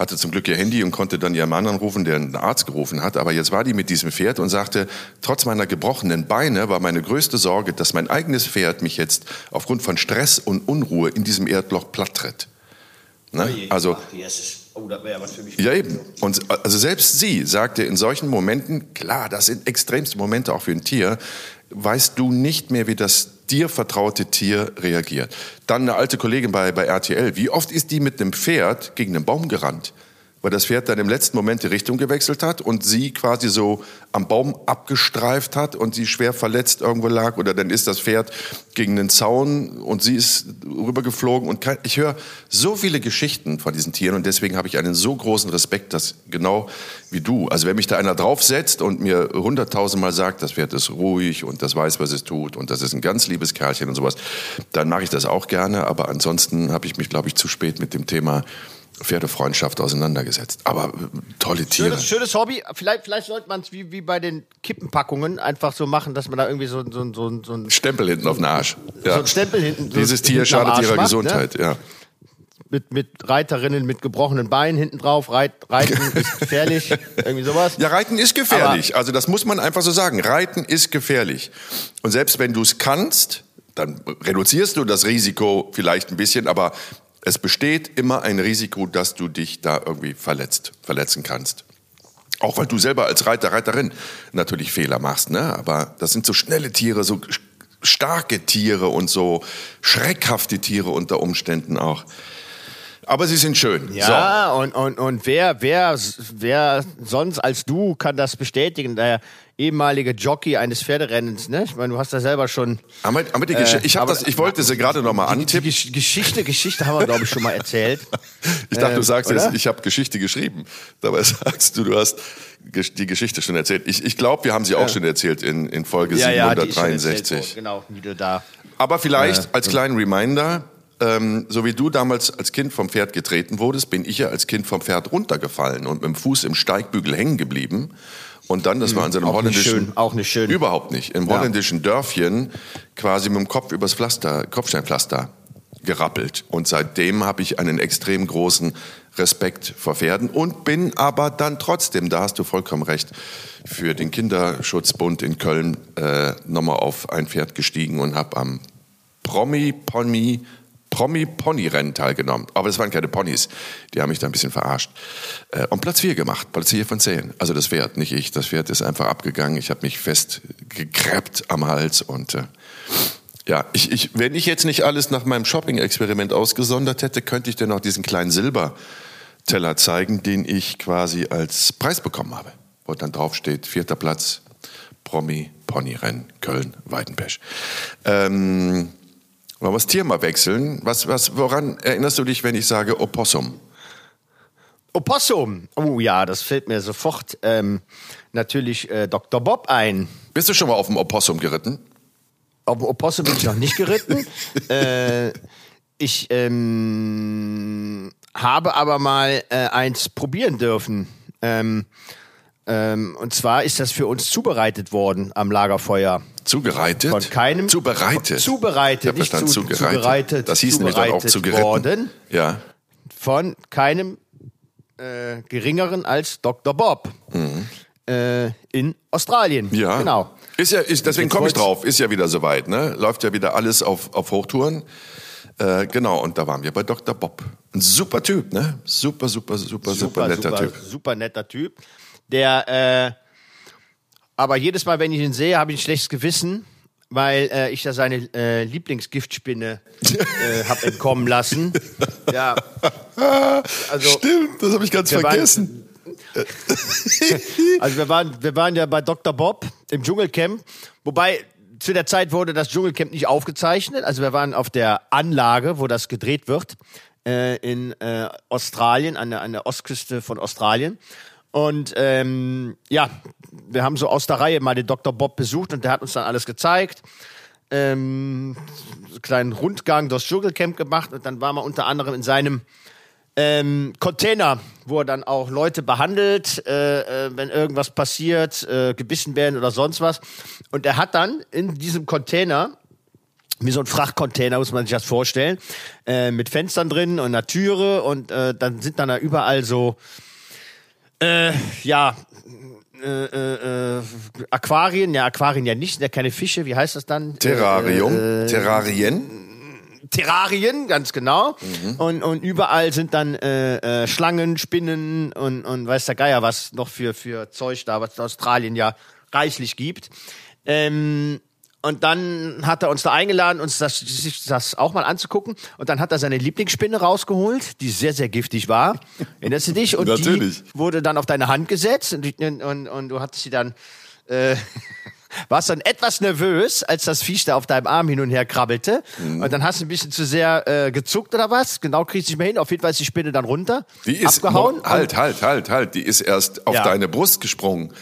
Hatte zum Glück ihr Handy und konnte dann ihren Mann anrufen, der einen Arzt gerufen hat. Aber jetzt war die mit diesem Pferd und sagte, trotz meiner gebrochenen Beine war meine größte Sorge, dass mein eigenes Pferd mich jetzt aufgrund von Stress und Unruhe in diesem Erdloch platttritt. Ne? Also, Oh, für mich. ja, eben. Und also selbst sie sagte in solchen Momenten, klar, das sind extremste Momente auch für ein Tier, weißt du nicht mehr, wie das dir vertraute Tier reagiert. Dann eine alte Kollegin bei, bei RTL. Wie oft ist die mit einem Pferd gegen einen Baum gerannt? Weil das Pferd dann im letzten Moment die Richtung gewechselt hat und sie quasi so am Baum abgestreift hat und sie schwer verletzt irgendwo lag oder dann ist das Pferd gegen den Zaun und sie ist rübergeflogen und ich höre so viele Geschichten von diesen Tieren und deswegen habe ich einen so großen Respekt, dass genau wie du, also wenn mich da einer draufsetzt und mir hunderttausendmal sagt, das Pferd ist ruhig und das weiß, was es tut und das ist ein ganz liebes Kerlchen und sowas, dann mache ich das auch gerne, aber ansonsten habe ich mich, glaube ich, zu spät mit dem Thema Pferdefreundschaft auseinandergesetzt. Aber äh, tolle Tiere. Schönes, schönes Hobby. Vielleicht, vielleicht sollte man es wie, wie bei den Kippenpackungen einfach so machen, dass man da irgendwie so, so, so, so ein Stempel hinten auf den Arsch. Ja. So ein Stempel hinten. Dieses Tier schadet ihrer macht, Gesundheit, ne? ja. Mit, mit Reiterinnen mit gebrochenen Beinen hinten drauf. Reit, Reiten <laughs> ist gefährlich. irgendwie sowas. Ja, Reiten ist gefährlich. Aber also das muss man einfach so sagen. Reiten ist gefährlich. Und selbst wenn du es kannst, dann reduzierst du das Risiko vielleicht ein bisschen, aber es besteht immer ein Risiko, dass du dich da irgendwie verletzt, verletzen kannst. Auch weil du selber als Reiter, Reiterin natürlich Fehler machst, ne? Aber das sind so schnelle Tiere, so starke Tiere und so schreckhafte Tiere unter Umständen auch. Aber sie sind schön. Ja, so. und, und, und wer, wer, wer sonst als du kann das bestätigen? Der ehemalige Jockey eines Pferderennens, ne? Ich meine, du hast da selber schon. Aber, aber die äh, ich, hab das, ich wollte sie gerade nochmal antippen. Die, die, Geschichte, Geschichte haben wir, glaube ich, schon mal erzählt. <laughs> ich dachte, du ähm, sagst jetzt, ich habe Geschichte geschrieben. Dabei <laughs> sagst du, du hast die Geschichte schon erzählt. Ich, ich glaube, wir haben sie auch ja. schon erzählt in, in Folge ja, 763. Ja, genau, wie du da. Aber vielleicht als kleinen Reminder, ähm, so wie du damals als Kind vom Pferd getreten wurdest, bin ich ja als Kind vom Pferd runtergefallen und mit dem Fuß im Steigbügel hängen geblieben. Und dann, das war in seinem auch holländischen, nicht schön, auch nicht schön, überhaupt nicht, im ja. holländischen Dörfchen quasi mit dem Kopf übers Pflaster, Kopfsteinpflaster gerappelt. Und seitdem habe ich einen extrem großen Respekt vor Pferden und bin aber dann trotzdem, da hast du vollkommen recht, für den Kinderschutzbund in Köln äh, nochmal auf ein Pferd gestiegen und habe am Promi Pony Promi-Pony-Rennen teilgenommen. Aber das waren keine Ponys. Die haben mich da ein bisschen verarscht. Äh, und Platz 4 gemacht. Platz 4 von 10. Also das Pferd, nicht ich. Das Pferd ist einfach abgegangen. Ich habe mich fest gekräbt am Hals und äh, ja, ich, ich, wenn ich jetzt nicht alles nach meinem Shopping-Experiment ausgesondert hätte, könnte ich dir noch diesen kleinen Silberteller zeigen, den ich quasi als Preis bekommen habe. Wo dann drauf steht, vierter Platz, Promi, Ponyrennen, Köln, Weidenpesch. Ähm, wollen wir das Tier mal wechseln? Was, was, woran erinnerst du dich, wenn ich sage Opossum? Opossum. Oh ja, das fällt mir sofort ähm, natürlich äh, Dr. Bob ein. Bist du schon mal auf dem Opossum geritten? Auf dem Opossum bin ich noch nicht geritten. <laughs> äh, ich ähm, habe aber mal äh, eins probieren dürfen. Ähm, ähm, und zwar ist das für uns zubereitet worden am Lagerfeuer. Zubereitet? Von keinem. Zubereitet. Zubereitet, nicht zu, zubereitet. zubereitet. Das hieß nämlich dann auch zugeritten. Worden ja. Von keinem äh, geringeren als Dr. Bob. Mhm. Äh, in Australien. Ja. Genau. Ist ja, ist, deswegen komme ich drauf. Ist ja wieder soweit, ne? Läuft ja wieder alles auf, auf Hochtouren. Äh, genau, und da waren wir bei Dr. Bob. Ein super Typ, ne? Super, super, super, super, super netter super, Typ. Super netter Typ. Der, äh, aber jedes Mal, wenn ich ihn sehe, habe ich ein schlechtes Gewissen, weil äh, ich da seine äh, Lieblingsgiftspinne äh, <laughs> habe entkommen lassen. Ja. Also, Stimmt, das habe ich ganz vergessen. Waren, <laughs> also wir waren, wir waren ja bei Dr. Bob im Dschungelcamp, wobei zu der Zeit wurde das Dschungelcamp nicht aufgezeichnet. Also wir waren auf der Anlage, wo das gedreht wird, äh, in äh, Australien, an der, an der Ostküste von Australien. Und ähm, ja, wir haben so aus der Reihe mal den Dr. Bob besucht und der hat uns dann alles gezeigt. Ähm, so kleinen Rundgang durchs Dschungelcamp gemacht und dann waren wir unter anderem in seinem ähm, Container, wo er dann auch Leute behandelt, äh, äh, wenn irgendwas passiert, äh, gebissen werden oder sonst was. Und er hat dann in diesem Container wie so ein Frachtcontainer, muss man sich das vorstellen, äh, mit Fenstern drin und einer Türe und äh, dann sind dann da überall so äh, ja, äh, äh, äh, Aquarien, ja, Aquarien ja nicht, ja keine Fische, wie heißt das dann? Terrarium, äh, Terrarien. Terrarien, ganz genau. Mhm. Und, und überall sind dann äh, äh, Schlangen, Spinnen und, und weiß der Geier, was noch für, für Zeug da, was Australien ja reichlich gibt. Ähm, Und dann hat er uns da eingeladen, uns das, sich das auch mal anzugucken. Und dann hat er seine Lieblingsspinne rausgeholt, die sehr, sehr giftig war. Erinnerst du dich? Und Natürlich. die wurde dann auf deine Hand gesetzt und, und, und, du hattest sie dann, äh, <laughs> warst dann etwas nervös, als das Viech da auf deinem Arm hin und her krabbelte. Mhm. Und dann hast du ein bisschen zu sehr äh, gezuckt oder was? Genau kriegst du nicht mehr hin. Auf jeden Fall ist die Spinne dann runter, Die ist abgehauen. Halt, halt, halt, halt. Die ist erst auf Ja. deine Brust gesprungen.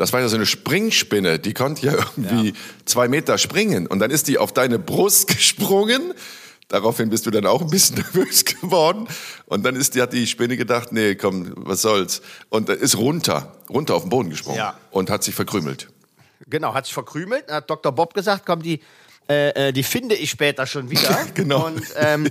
Das war ja so eine Springspinne, die konnte ja irgendwie zwei Meter springen. Und dann ist die auf deine Brust <laughs> gesprungen. Daraufhin bist du dann auch ein bisschen <laughs> nervös geworden. Und dann ist die, hat die Spinne gedacht, nee, komm, was soll's. Und dann ist runter, runter auf den Boden gesprungen. Ja. Und hat sich verkrümelt. Genau, hat sich verkrümelt. Dann hat Dr. Bob gesagt, komm, die, äh, äh, die finde ich später schon wieder. Genau. Und, ähm,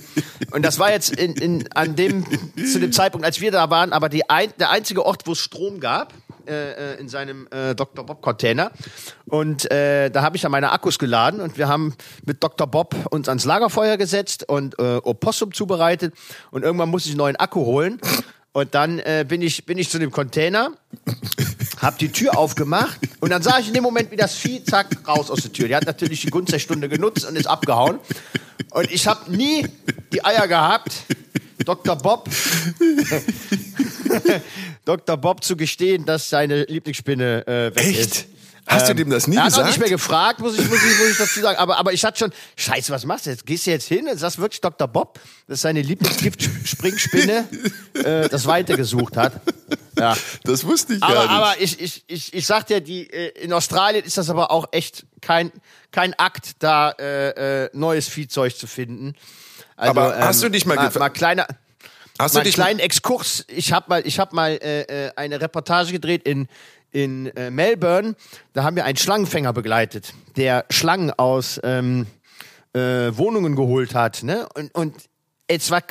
und das war jetzt in, in, an dem, zu dem Zeitpunkt, als wir da waren, aber die ein, der einzige Ort, wo es Strom gab, äh, äh, in seinem äh, Dr. Bob Container. Und äh, da habe ich dann meine Akkus geladen und wir haben mit Dr. Bob uns ans Lagerfeuer gesetzt und äh, Opossum zubereitet. Und irgendwann musste ich einen neuen Akku holen. Und dann äh, bin, ich, bin ich zu dem Container hab die Tür aufgemacht und dann sah ich in dem Moment, wie das Vieh, zack, raus aus der Tür. Die hat natürlich die Gunst der Stunde genutzt und ist abgehauen. Und ich habe nie die Eier gehabt, Dr. Bob, Dr. Bob zu gestehen, dass seine Lieblingsspinne äh, weg Echt? ist. Hast du dem das nie Er hat gesagt? auch nicht mehr gefragt, muss ich, muss ich, muss ich dazu sagen. Aber, aber ich hatte schon, scheiße, was machst du jetzt? Gehst du jetzt hin? Ist das wirklich Dr. Bob, das seine Lieblingsgift-Springspinne <laughs> äh, das weitergesucht hat? Ja. Das wusste ich Aber, gar nicht. aber ich, ich, ich, ich sag dir, die, äh, in Australien ist das aber auch echt kein, kein Akt, da äh, äh, neues Viehzeug zu finden. Also, Aber hast du dich mal mal, mal kleiner, Hast mal du dich kleinen Exkurs. Ich habe mal, ich habe mal äh, äh, eine Reportage gedreht in in äh, Melbourne. Da haben wir einen Schlangenfänger begleitet, der Schlangen aus ähm, äh, Wohnungen geholt hat. Ne? Und, und es war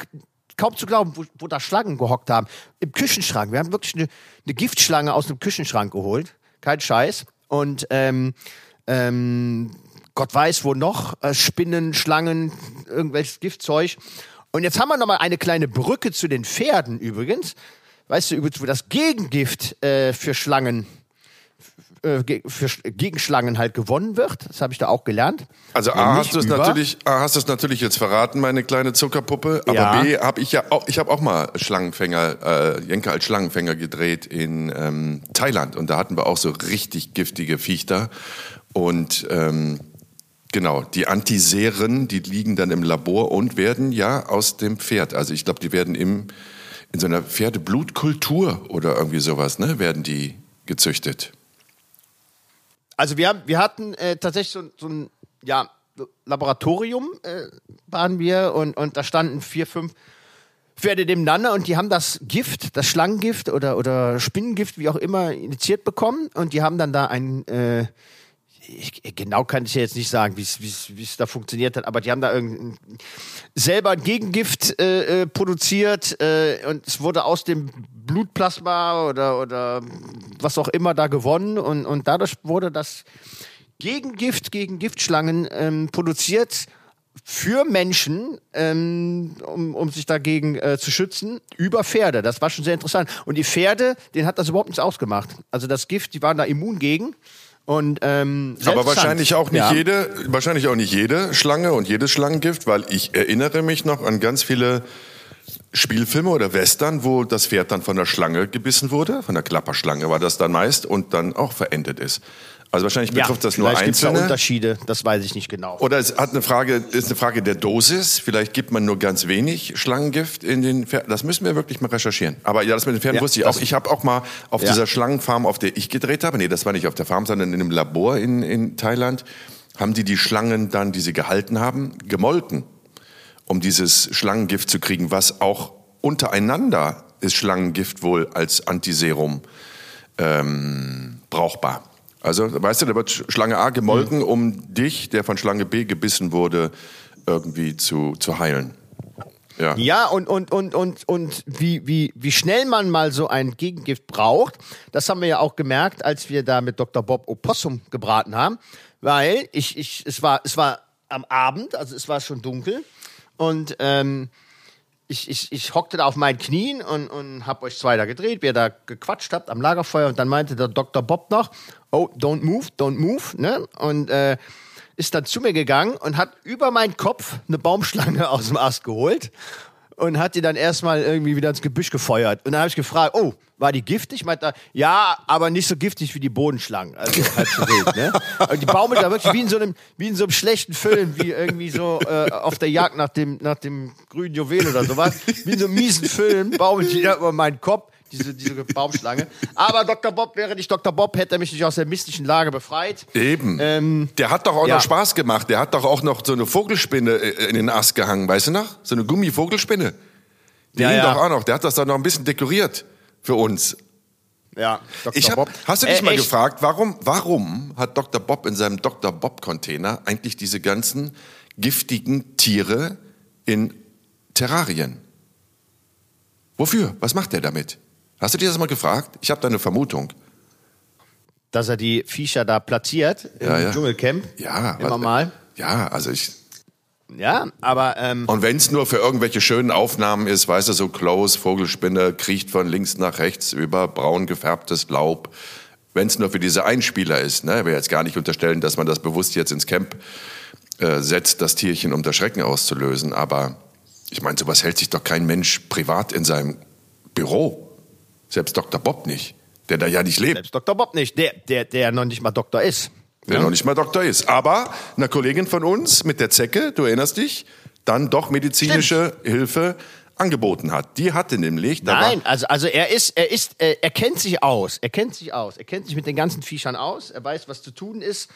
kaum zu glauben, wo, wo da Schlangen gehockt haben. Im Küchenschrank. Wir haben wirklich eine, eine Giftschlange aus dem Küchenschrank geholt. Kein Scheiß. Und ähm, ähm, Gott weiß wo noch, äh, Spinnen, Schlangen, irgendwelches Giftzeug. Und jetzt haben wir noch mal eine kleine Brücke zu den Pferden übrigens. Weißt du übrigens, wo das Gegengift äh, für Schlangen, äh, für Sch- gegen Schlangen halt gewonnen wird? Das habe ich da auch gelernt. Also A, hast du es natürlich, A, hast du es natürlich jetzt verraten, meine kleine Zuckerpuppe. Aber Ja. B, habe ich ja auch, ich habe auch mal Schlangenfänger, äh, Jenke als Schlangenfänger gedreht in ähm, Thailand und da hatten wir auch so richtig giftige Viechter und ähm, Genau, die Antiseren, die liegen dann im Labor und werden ja aus dem Pferd. Also ich glaube, die werden im, in so einer Pferdeblutkultur oder irgendwie sowas, ne, werden die gezüchtet. Also wir wir hatten äh, tatsächlich so, so ein ja, Laboratorium äh, waren wir und, und da standen vier, fünf Pferde nebeneinander und die haben das Gift, das Schlangengift oder, oder Spinnengift, wie auch immer, initiiert bekommen und die haben dann da ein äh, ich, genau kann ich jetzt nicht sagen, wie es da funktioniert hat, aber die haben da irgendein, selber ein Gegengift äh, äh, produziert äh, und es wurde aus dem Blutplasma oder, oder was auch immer da gewonnen und, und dadurch wurde das Gegengift gegen Giftschlangen ähm, produziert für Menschen, ähm, um, um sich dagegen äh, zu schützen, über Pferde. Das war schon sehr interessant. Und die Pferde, denen hat das überhaupt nichts ausgemacht. Also das Gift, die waren da immun gegen. Und, ähm, Aber wahrscheinlich auch nicht Ja. jede, wahrscheinlich auch nicht jede Schlange und jedes Schlangengift, weil ich erinnere mich noch an ganz viele Spielfilme oder Western, wo das Pferd dann von der Schlange gebissen wurde, von der Klapperschlange war das dann meist und dann auch verendet ist. Also wahrscheinlich betrifft das nur gibt's da Einzelne. Unterschiede, das weiß ich nicht genau. Oder es hat eine Frage, ist eine Frage der Dosis. Vielleicht gibt man nur ganz wenig Schlangengift in den Pferden. Das müssen wir wirklich mal recherchieren. Aber ja, das mit den Pferden Ja, wusste ich auch. Ich habe auch mal auf Ja. dieser Schlangenfarm, auf der ich gedreht habe, nee, das war nicht auf der Farm, sondern in einem Labor in, in Thailand, haben die die Schlangen dann, die sie gehalten haben, gemolken, um dieses Schlangengift zu kriegen, was auch untereinander ist Schlangengift wohl als Antiserum ähm, brauchbar. Also, weißt du, da wird Schlange A gemolken, um dich, der von Schlange B gebissen wurde, irgendwie zu, zu heilen. Ja. Ja, und, und, und, und, und wie, wie, wie schnell man mal so ein Gegengift braucht, das haben wir ja auch gemerkt, als wir da mit Dr. Bob Opossum gebraten haben. Weil ich, ich, es war, es war am Abend, also es war schon dunkel. Und ähm, ich, ich, ich hockte da auf meinen Knien und, und hab euch zwei da gedreht, wie ihr da gequatscht habt am Lagerfeuer. Und dann meinte der Dr. Bob noch, oh, don't move, don't move. Ne? Und äh, ist dann zu mir gegangen und hat über meinen Kopf eine Baumschlange <laughs> aus dem Ast geholt und hat die dann erstmal irgendwie wieder ins Gebüsch gefeuert. Und dann habe ich gefragt, oh, war die giftig? Meint er, ja, aber nicht so giftig wie die Bodenschlangen. Also halb so wild, ne? <laughs> Und die baumelt da wirklich wie in so einem, wie in so einem schlechten Film, wie irgendwie so äh, auf der Jagd nach dem, nach dem grünen Juwel oder sowas. Wie in so einem miesen Film baumelt die da über meinen Kopf diese, diese Baumschlange. Aber Dr. Bob wäre nicht Dr. Bob, hätte er mich nicht aus der mystischen Lage befreit. Eben. Ähm, der hat doch auch ja. noch Spaß gemacht. Der hat doch auch noch so eine Vogelspinne äh, in den Ast gehangen, weißt du noch? So eine Gummivogelspinne. Die ja, hing ja. doch auch noch. Der hat das dann noch ein bisschen dekoriert für uns. Ja, Dr. Ich hab, Bob. Hast du dich äh, mal echt? gefragt, warum, warum hat Dr. Bob in seinem Dr. Bob-Container eigentlich diese ganzen giftigen Tiere in Terrarien? Wofür? Was macht er damit? Hast du dir das mal gefragt? Ich habe da eine Vermutung. Dass er die Viecher da platziert im ja, ja. Dschungelcamp. Ja, immer was, mal. Ja, also ich. Ja, aber. Ähm, Und wenn es nur für irgendwelche schönen Aufnahmen ist, weißt du, so close, Vogelspinne kriecht von links nach rechts über braun gefärbtes Laub. Wenn es nur für diese Einspieler ist, ne? Ich will jetzt gar nicht unterstellen, dass man das bewusst jetzt ins Camp äh, setzt, das Tierchen, um das Schrecken auszulösen. Aber ich meine, sowas hält sich doch kein Mensch privat in seinem Büro. Selbst Dr. Bob nicht, der da ja nicht lebt. Selbst Dr. Bob nicht, der, der, der noch nicht mal Doktor ist. Der ja? noch nicht mal Doktor ist. Aber eine Kollegin von uns mit der Zecke, du erinnerst dich, dann doch medizinische Stimmt. Hilfe angeboten hat. Die hatte nämlich. Nein, also, also er ist, er ist, äh, er kennt sich aus. Er kennt sich aus. Er kennt sich mit den ganzen Viechern aus. Er weiß, was zu tun ist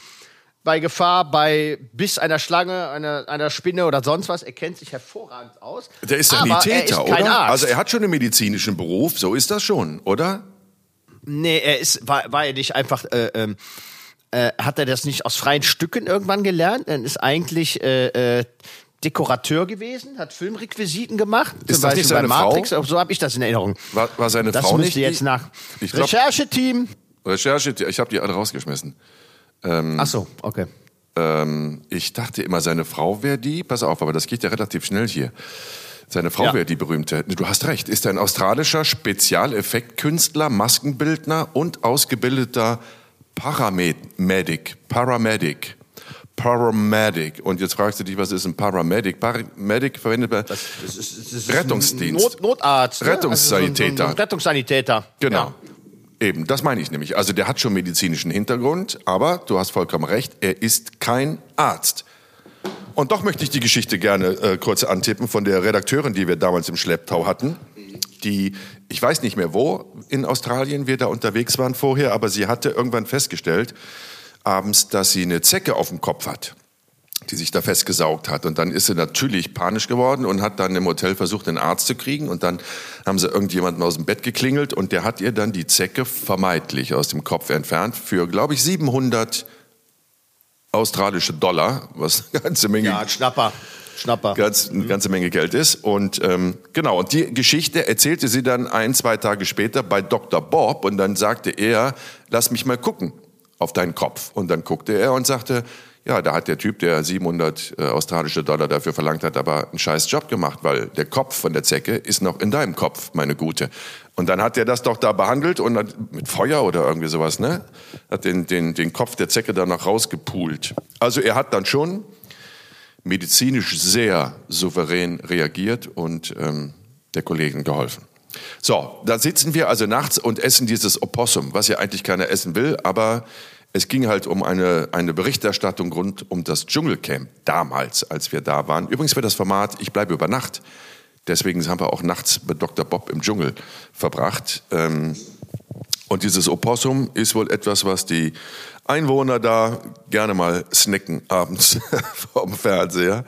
bei Gefahr, bei Biss einer Schlange, einer, einer Spinne oder sonst was. Er kennt sich hervorragend aus. Der ist Sanitäter, oder? Arzt. Also er hat schon einen medizinischen Beruf, so ist das schon, oder? Nee, er ist, war, war er nicht einfach, äh, ähm, äh, hat er das nicht aus freien Stücken irgendwann gelernt? Er ist eigentlich äh, äh, Dekorateur gewesen, hat Filmrequisiten gemacht. Ist zum das Beispiel nicht seine bei Matrix, Frau? So habe ich das in Erinnerung. War, war seine das Frau nicht? Das jetzt nach Rechercheteam. Recherche, ich habe die alle rausgeschmissen. Ähm, Ach so, okay. Ähm, ich dachte immer, seine Frau wäre die. Pass auf, aber das geht ja relativ schnell hier. Seine Frau ja. wäre die berühmte. Du hast recht. Ist ein australischer Spezialeffektkünstler, Maskenbildner und ausgebildeter Paramedic. Paramedic. Paramedic. Und jetzt fragst du dich, was ist ein Paramedic? Paramedic verwendet man das, das das Rettungsdienst. Not, Notarzt. Rettungssanitäter. Ne? Also so ein, so ein Rettungssanitäter. Genau. Ja. Eben, das meine ich nämlich. Also der hat schon medizinischen Hintergrund, aber du hast vollkommen recht, er ist kein Arzt. Und doch möchte ich die Geschichte gerne äh, kurz antippen von der Redakteurin, die wir damals im Schlepptau hatten. Die, ich weiß nicht mehr wo in Australien wir da unterwegs waren vorher, aber sie hatte irgendwann festgestellt, abends, dass sie eine Zecke auf dem Kopf hat die sich da festgesaugt hat. Und dann ist sie natürlich panisch geworden und hat dann im Hotel versucht, einen Arzt zu kriegen. Und dann haben sie irgendjemanden aus dem Bett geklingelt und der hat ihr dann die Zecke vermeidlich aus dem Kopf entfernt für, glaube ich, 700 australische Dollar, was eine ganze Menge. Ja, Schnapper. Schnapper. Ganz, eine ganze Menge Geld ist. Und ähm, genau, und die Geschichte erzählte sie dann ein, zwei Tage später bei Dr. Bob und dann sagte er, lass mich mal gucken auf deinen Kopf. Und dann guckte er und sagte, ja, da hat der Typ, der 700 äh, australische Dollar dafür verlangt hat, aber einen scheiß Job gemacht, weil der Kopf von der Zecke ist noch in deinem Kopf, meine Gute. Und dann hat er das doch da behandelt und hat, mit Feuer oder irgendwie sowas, ne? Hat den, den, den Kopf der Zecke da noch rausgepult. Also er hat dann schon medizinisch sehr souverän reagiert und ähm, der Kollegin geholfen. So, da sitzen wir also nachts und essen dieses Opossum, was ja eigentlich keiner essen will, aber es ging halt um eine, eine Berichterstattung rund um das Dschungelcamp damals, als wir da waren. Übrigens für das Format Ich bleibe über Nacht. Deswegen haben wir auch nachts mit Dr. Bob im Dschungel verbracht. Ähm, und dieses Opossum ist wohl etwas, was die Einwohner da gerne mal snacken abends <laughs> vom Fernseher.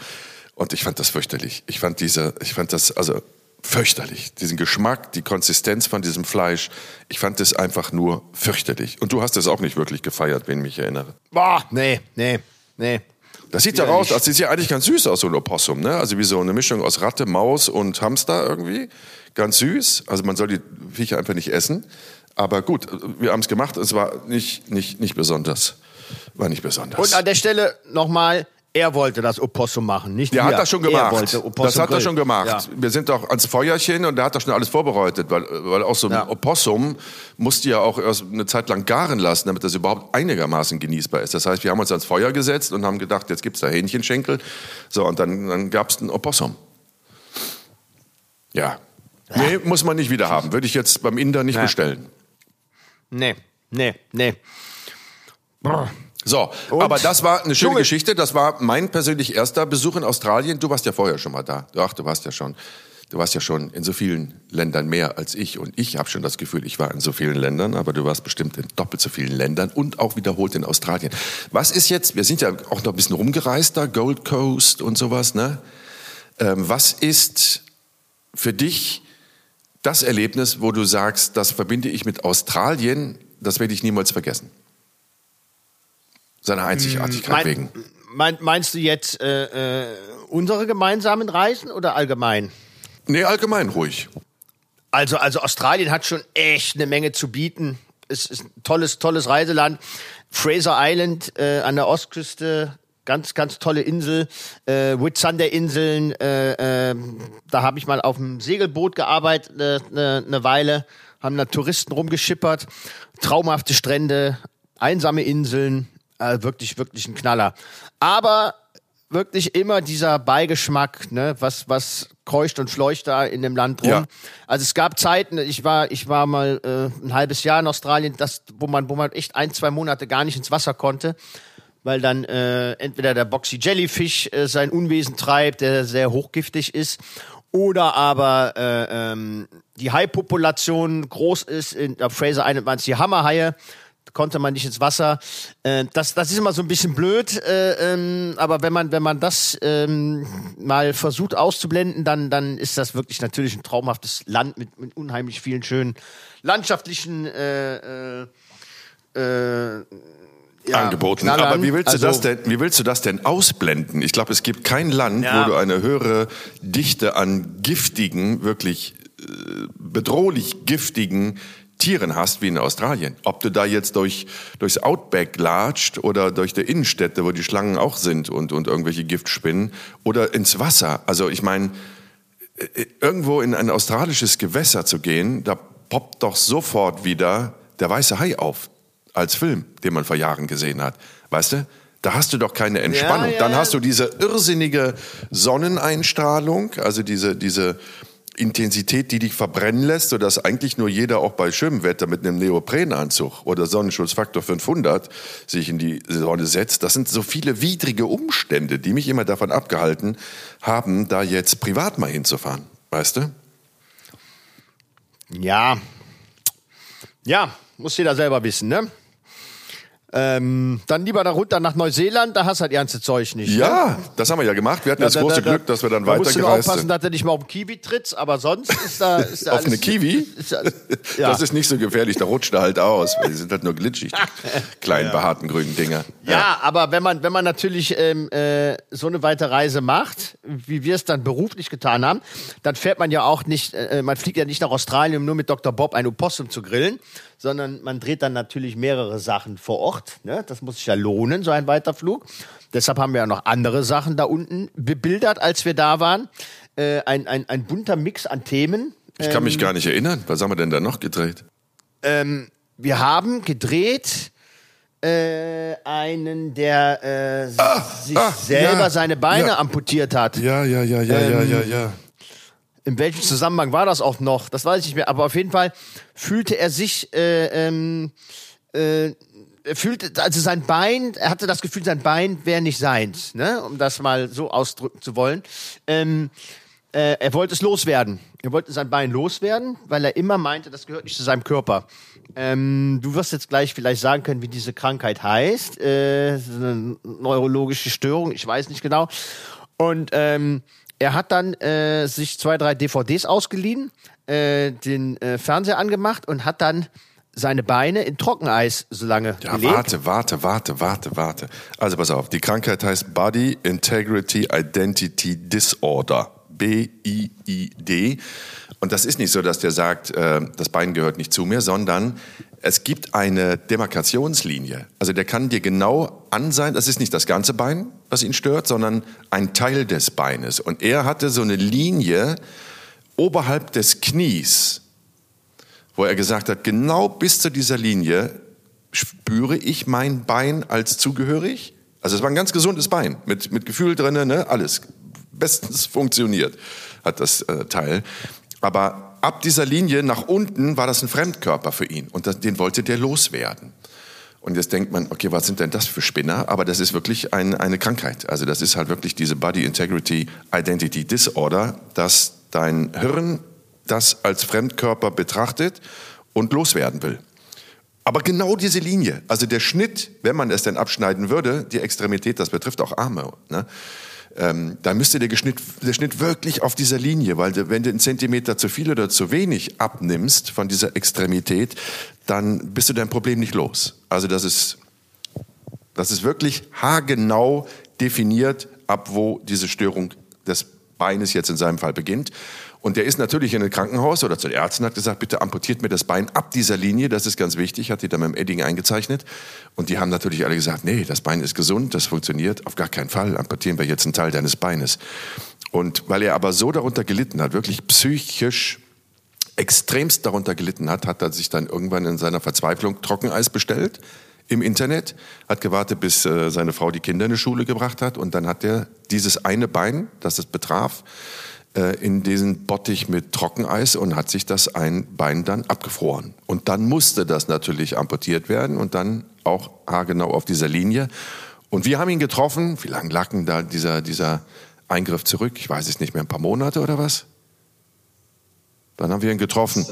Und ich fand das fürchterlich. Ich fand diese, ich fand das, also fürchterlich. Diesen Geschmack, die Konsistenz von diesem Fleisch. Ich fand es einfach nur fürchterlich. Und du hast es auch nicht wirklich gefeiert, wenn ich mich erinnere. Boah, nee, nee, nee. Das sieht ja raus, das sieht ja eigentlich ganz süß aus, so ein Opossum, ne? Also wie so eine Mischung aus Ratte, Maus und Hamster irgendwie. Ganz süß. Also man soll die Viecher einfach nicht essen. Aber gut, wir haben es gemacht. Es war nicht, nicht, nicht besonders. War nicht besonders. Und an der Stelle nochmal, Er wollte das Opossum machen, nicht Der wir. hat das schon Er gemacht. das hat er schon gemacht. Ja. Wir sind doch ans Feuerchen und der hat das schon alles vorbereitet, weil, weil auch so ein Ja. Opossum musste ja auch erst eine Zeit lang garen lassen, damit das überhaupt einigermaßen genießbar ist. Das heißt, wir haben uns ans Feuer gesetzt und haben gedacht, jetzt gibt's da Hähnchenschenkel. So, und dann, dann gab's ein Opossum. Ja. Nee, muss man nicht wieder haben. Würde ich jetzt beim Inder nicht bestellen. Nee, nee, nee. Brr. So, Und? aber das war eine schöne Junge. Geschichte. Das war mein persönlich erster Besuch in Australien. Du warst ja vorher schon mal da. Ach, du warst ja schon. Du warst ja schon in so vielen Ländern mehr als ich. Und ich habe schon das Gefühl, ich war in so vielen Ländern, aber du warst bestimmt in doppelt so vielen Ländern und auch wiederholt in Australien. Was ist jetzt, wir sind ja auch noch ein bisschen rumgereist da, Gold Coast und sowas, ne? Ähm, was ist für dich das Erlebnis, wo du sagst, das verbinde ich mit Australien, das werde ich niemals vergessen? Seiner Einzigartigkeit Mein, wegen. mein, meinst du jetzt äh, äh, unsere gemeinsamen Reisen oder allgemein? Nee, allgemein ruhig. Also, also Australien hat schon echt eine Menge zu bieten. Es ist ein tolles, tolles Reiseland. Fraser Island äh, an der Ostküste, ganz, ganz tolle Insel. Äh, Whitsunday-Inseln, äh, äh, da habe ich mal auf dem Segelboot gearbeitet, eine ne, ne Weile. Haben da Touristen rumgeschippert. Traumhafte Strände, einsame Inseln. Äh, wirklich, wirklich ein Knaller. Aber wirklich immer dieser Beigeschmack, ne, was, was kreucht und fleucht da in dem Land rum. Ja. Also es gab Zeiten, ich war, ich war mal äh, ein halbes Jahr in Australien, das, wo man, wo man echt ein, zwei Monate gar nicht ins Wasser konnte, weil dann äh, entweder der Boxy Jellyfish äh, sein Unwesen treibt, der sehr hochgiftig ist, oder aber äh, ähm, die Haipopulation groß ist. In der Fraser Island waren es die Hammerhaie konnte man nicht ins Wasser. Äh, das, das ist immer so ein bisschen blöd, äh, ähm, aber wenn man, wenn man das ähm, mal versucht auszublenden, dann, dann ist das wirklich natürlich ein traumhaftes Land mit, mit unheimlich vielen schönen landschaftlichen äh, äh, äh, ja, Angeboten. Knallern. Aber wie willst, du Also, das denn, wie willst du das denn ausblenden? Ich glaube, es gibt kein Land, Ja. wo du eine höhere Dichte an giftigen, wirklich äh, bedrohlich giftigen Tieren hast wie in Australien. Ob du da jetzt durch, durchs Outback latscht oder durch die Innenstädte, wo die Schlangen auch sind und, und irgendwelche Giftspinnen oder ins Wasser. Also ich meine, äh, irgendwo in ein australisches Gewässer zu gehen, da poppt doch sofort wieder der weiße Hai auf als Film, den man vor Jahren gesehen hat. Weißt du? Da hast du doch keine Entspannung. ja, Dann ja. hast du diese irrsinnige Sonneneinstrahlung, also diese, diese Intensität, die dich verbrennen lässt, sodass eigentlich nur jeder auch bei schönem Wetter mit einem Neoprenanzug oder Sonnenschutzfaktor 500 sich in die Sonne setzt. Das sind so viele widrige Umstände, die mich immer davon abgehalten haben, da jetzt privat mal hinzufahren. Weißt du? Ja. Ja, muss jeder selber wissen, ne? Ähm, dann lieber da runter nach Neuseeland, da hast du das ganze Zeug nicht. Ne? Ja, das haben wir ja gemacht. Wir hatten das Da- große da- Glück, dass wir dann da musst du nur weitergereist aufpassen, sind. dass du nicht mal auf den Kiwi trittst, aber sonst ist da, ist da <laughs> Auf eine Kiwi? <laughs> Ist da, <laughs> ja. Das ist nicht so gefährlich, da rutscht er halt aus, weil die sind halt nur glitschig, die kleinen, behaarten grünen Dinger. Ja, aber wenn man, wenn man natürlich ähm, äh, so eine weite Reise macht, wie wir es dann beruflich getan haben, dann fährt man ja auch nicht, äh, man fliegt ja nicht nach Australien, um nur mit Dr. Bob ein Opossum zu grillen, sondern man dreht dann natürlich mehrere Sachen vor Ort. Ne? Das muss sich ja lohnen, so ein Weiterflug. Deshalb haben wir ja noch andere Sachen da unten bebildert, als wir da waren. Äh, ein, ein, ein bunter Mix an Themen. Ich kann mich gar nicht erinnern. Was haben wir denn da noch gedreht? Wir haben gedreht äh, einen, der äh, sich ah, selber ja, seine Beine ja. amputiert hat. Ja, ja, ja, ja, ja, ja, ja. In welchem Zusammenhang war das auch noch? Das weiß ich nicht mehr. Aber auf jeden Fall fühlte er sich, äh, ähm, äh, er fühlte, also sein Bein, er hatte das Gefühl, sein Bein wäre nicht seins, ne? um das mal so ausdrücken zu wollen. Ähm, äh, er wollte es loswerden. Er wollte sein Bein loswerden, weil er immer meinte, das gehört nicht zu seinem Körper. Ähm, du wirst jetzt gleich vielleicht sagen können, wie diese Krankheit heißt. Äh, eine neurologische Störung, ich weiß nicht genau. Und ähm, er hat dann äh, sich zwei, drei DVDs ausgeliehen, äh, den äh, Fernseher angemacht und hat dann seine Beine in Trockeneis so lange Ja, gelegt. warte, warte, warte, warte, warte. Also pass auf, die Krankheit heißt Body Integrity Identity Disorder. B-I-I-D. Und das ist nicht so, dass der sagt, äh, das Bein gehört nicht zu mir, sondern es gibt eine Demarkationslinie. Also der kann dir genau an sein, das ist nicht das ganze Bein, was ihn stört, sondern ein Teil des Beines. Und er hatte so eine Linie oberhalb des Knies, wo er gesagt hat, genau bis zu dieser Linie spüre ich mein Bein als zugehörig. Also es war ein ganz gesundes Bein, mit, mit Gefühl drin, ne? alles bestens funktioniert, hat das äh, Teil. Aber ab dieser Linie nach unten war das ein Fremdkörper für ihn und das, den wollte der loswerden. Und jetzt denkt man, okay, was sind denn das für Spinner? Aber das ist wirklich ein, eine Krankheit. Also das ist halt wirklich diese Body Integrity Identity Disorder, dass dein Hirn das als Fremdkörper betrachtet und loswerden will. Aber genau diese Linie, also der Schnitt, wenn man es denn abschneiden würde, die Extremität, das betrifft auch Arme, ne? Ähm, da müsste der, Geschnitt, der Schnitt wirklich auf dieser Linie, weil wenn du einen Zentimeter zu viel oder zu wenig abnimmst von dieser Extremität, dann bist du dein Problem nicht los. Also das ist, das ist wirklich haargenau definiert, ab wo diese Störung des Beines jetzt in seinem Fall beginnt. Und der ist natürlich in ein Krankenhaus oder zu den Ärzten, hat gesagt, bitte amputiert mir das Bein ab dieser Linie, das ist ganz wichtig, hat die dann mit dem Edding eingezeichnet. Und die haben natürlich alle gesagt, nee, das Bein ist gesund, das funktioniert, auf gar keinen Fall, amputieren wir jetzt einen Teil deines Beines. Und weil er aber so darunter gelitten hat, wirklich psychisch extremst darunter gelitten hat, hat er sich dann irgendwann in seiner Verzweiflung Trockeneis bestellt im Internet, hat gewartet, bis äh, seine Frau die Kinder in die Schule gebracht hat und dann hat er dieses eine Bein, das es betraf, äh, in diesen Bottich mit Trockeneis und hat sich das ein Bein dann abgefroren. Und dann musste das natürlich amputiert werden und dann auch haargenau auf dieser Linie. Und wir haben ihn getroffen. Wie lange lag denn da dieser, dieser Eingriff zurück? Ich weiß es nicht mehr, ein paar Monate oder was? Dann haben wir ihn getroffen.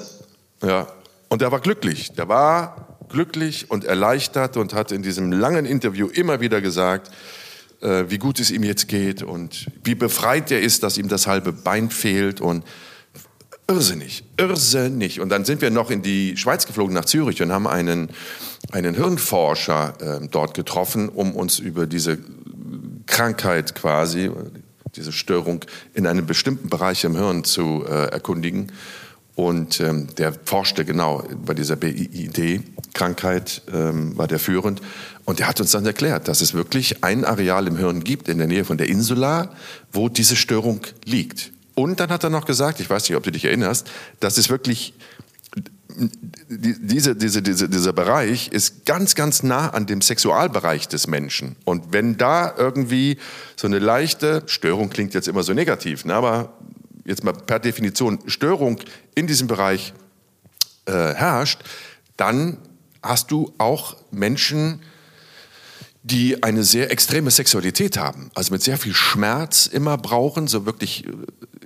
Ja. Und er war glücklich. Der war glücklich und erleichtert und hat in diesem langen Interview immer wieder gesagt, äh, wie gut es ihm jetzt geht und wie befreit er ist, dass ihm das halbe Bein fehlt und irrsinnig, irrsinnig. Und dann sind wir noch in die Schweiz geflogen, nach Zürich und haben einen, einen Hirnforscher äh, dort getroffen, um uns über diese Krankheit quasi, diese Störung in einem bestimmten Bereich im Hirn zu äh, erkundigen. Und ähm, der forschte genau bei dieser BID-Krankheit, ähm, war der führend. Und der hat uns dann erklärt, dass es wirklich ein Areal im Hirn gibt, in der Nähe von der Insula, wo diese Störung liegt. Und dann hat er noch gesagt, ich weiß nicht, ob du dich erinnerst, dass es wirklich diese, diese, diese, dieser Bereich ist ganz, ganz nah an dem Sexualbereich des Menschen. Und wenn da irgendwie so eine leichte Störung klingt jetzt immer so negativ, ne, aber jetzt mal per Definition Störung in diesem Bereich äh, herrscht, dann hast du auch Menschen, die eine sehr extreme Sexualität haben, also mit sehr viel Schmerz immer brauchen, so wirklich äh,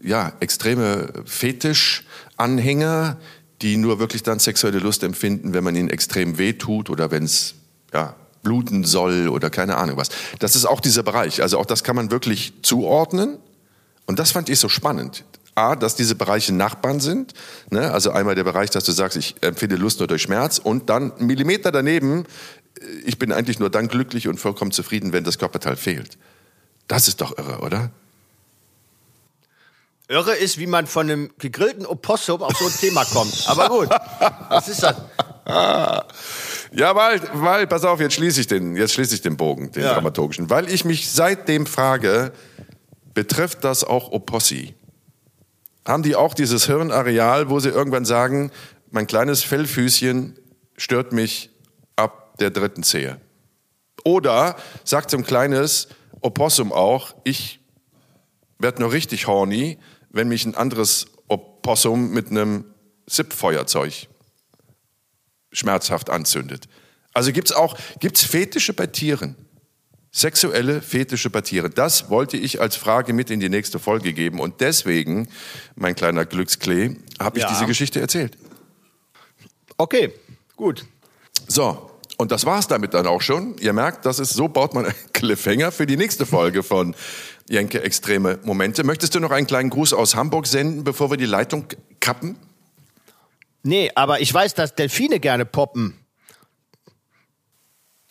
ja, extreme Fetischanhänger, die nur wirklich dann sexuelle Lust empfinden, wenn man ihnen extrem wehtut oder wenn es ja, bluten soll oder keine Ahnung was. Das ist auch dieser Bereich. Also auch das kann man wirklich zuordnen. Und das fand ich so spannend. A, dass diese Bereiche Nachbarn sind. Ne? Also einmal der Bereich, dass du sagst, ich empfinde Lust nur durch Schmerz. Und dann Millimeter daneben ich bin eigentlich nur dann glücklich und vollkommen zufrieden, wenn das Körperteil fehlt. Das ist doch irre, oder? Irre ist, wie man von einem gegrillten Opossum auf so ein Thema kommt. Aber gut, <laughs> was ist das? Ja, weil, weil, pass auf, jetzt schließe ich den, jetzt schließe ich den Bogen, den ja. dramaturgischen. Weil ich mich seitdem frage, betrifft das auch Opossi? Haben die auch dieses Hirnareal, wo sie irgendwann sagen, mein kleines Fellfüßchen stört mich der dritten Zehe. Oder sagt so ein kleines Opossum auch, ich werde nur richtig horny, wenn mich ein anderes Opossum mit einem SIP-Feuerzeug schmerzhaft anzündet. Also gibt es auch gibt's Fetische bei Tieren? Sexuelle Fetische bei Tieren. Das wollte ich als Frage mit in die nächste Folge geben. Und deswegen, mein kleiner Glücksklee, habe ich ja. diese Geschichte erzählt. Okay, gut. So, und das war's damit dann auch schon. Ihr merkt, das ist so baut man einen Cliffhanger für die nächste Folge von Jenke Extreme Momente. Möchtest du noch einen kleinen Gruß aus Hamburg senden, bevor wir die Leitung kappen? Nee, aber ich weiß, dass Delfine gerne poppen.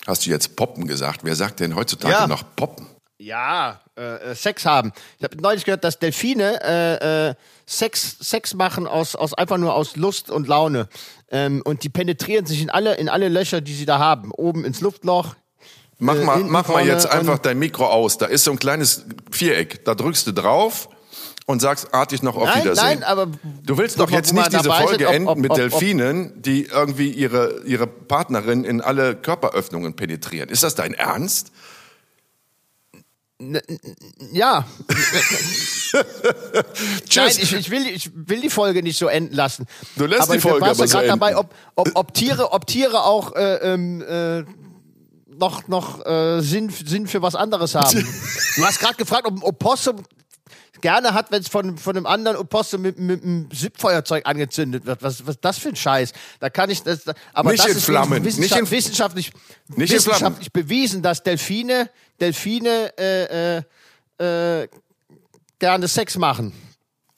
Hast du jetzt poppen gesagt? Wer sagt denn heutzutage ja. noch poppen? Ja, äh, äh, Sex haben. Ich habe neulich gehört, dass Delfine äh, äh, Sex, Sex machen aus, aus einfach nur aus Lust und Laune. Ähm, und die penetrieren sich in alle, in alle Löcher, die sie da haben. Oben ins Luftloch. Mach Äh, mal, mach mal jetzt einfach dein Mikro aus. Da ist so ein kleines Viereck. Da drückst du drauf und sagst artig noch auf Nein, Wiedersehen. nein, aber du willst doch jetzt nicht diese Folge enden ob- mit ob- ob- Delfinen, die irgendwie ihre, ihre Partnerin in alle Körperöffnungen penetrieren. Ist das dein Ernst? Ja. <laughs> Nein, Tschüss. ich, ich, will, ich will die Folge nicht so enden lassen. Du lässt aber die Folge aber so gerade dabei, enden. ob, ob, ob, Tiere, ob Tiere auch äh, ähm, äh, noch, noch äh, Sinn, Sinn für was anderes haben. <laughs> du hast gerade gefragt, ob ein Opossum gerne hat, wenn es von, von einem anderen Opossum mit, mit einem Zipfeuerzeug angezündet wird. Was, was ist das für ein Scheiß? Da kann ich das. Aber Nicht das in ist Flammen, Wissenschaft, nicht in- wissenschaftlich, Nicht wissenschaftlich bewiesen, dass Delfine, Delfine äh, äh, äh, gerne Sex machen.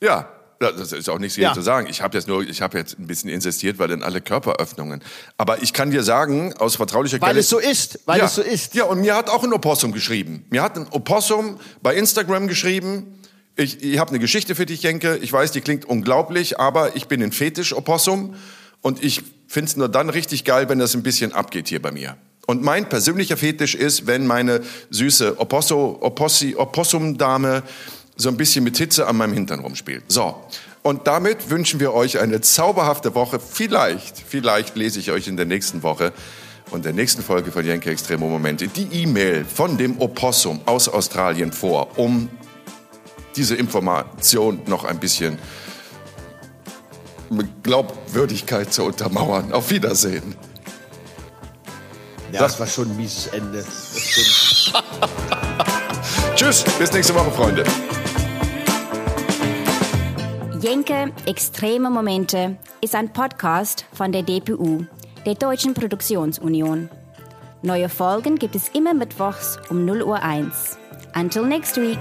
Ja, das ist auch nichts hier Ja. zu sagen. Ich habe jetzt nur, ich habe jetzt ein bisschen insistiert, weil in alle Körperöffnungen. Aber ich kann dir sagen, aus vertraulicher Weil Quelle. es so ist, weil ja. es so ist. Ja, und mir hat auch ein Opossum geschrieben. Mir hat ein Opossum bei Instagram geschrieben. Ich, ich habe eine Geschichte für dich, Jenke. Ich weiß, die klingt unglaublich, aber ich bin ein Fetisch-Opossum und ich finde es nur dann richtig geil, wenn das ein bisschen abgeht hier bei mir. Und mein persönlicher Fetisch ist, wenn meine süße Oposso, Opossi, Opossum-Dame so ein bisschen mit Hitze an meinem Hintern rumspielt. So. Und damit wünschen wir euch eine zauberhafte Woche. Vielleicht, vielleicht lese ich euch in der nächsten Woche und der nächsten Folge von Jenke Extremo Momente die E-Mail von dem Opossum aus Australien vor, um diese Information noch ein bisschen mit Glaubwürdigkeit zu untermauern. Auf Wiedersehen. Ja, das war schon ein mieses Ende. <laughs> Tschüss, bis nächste Woche, Freunde. Jenke Extreme Momente ist ein Podcast von der DPU, der Deutschen Produktionsunion. Neue Folgen gibt es immer mittwochs um 0 Uhr 1. Until next week.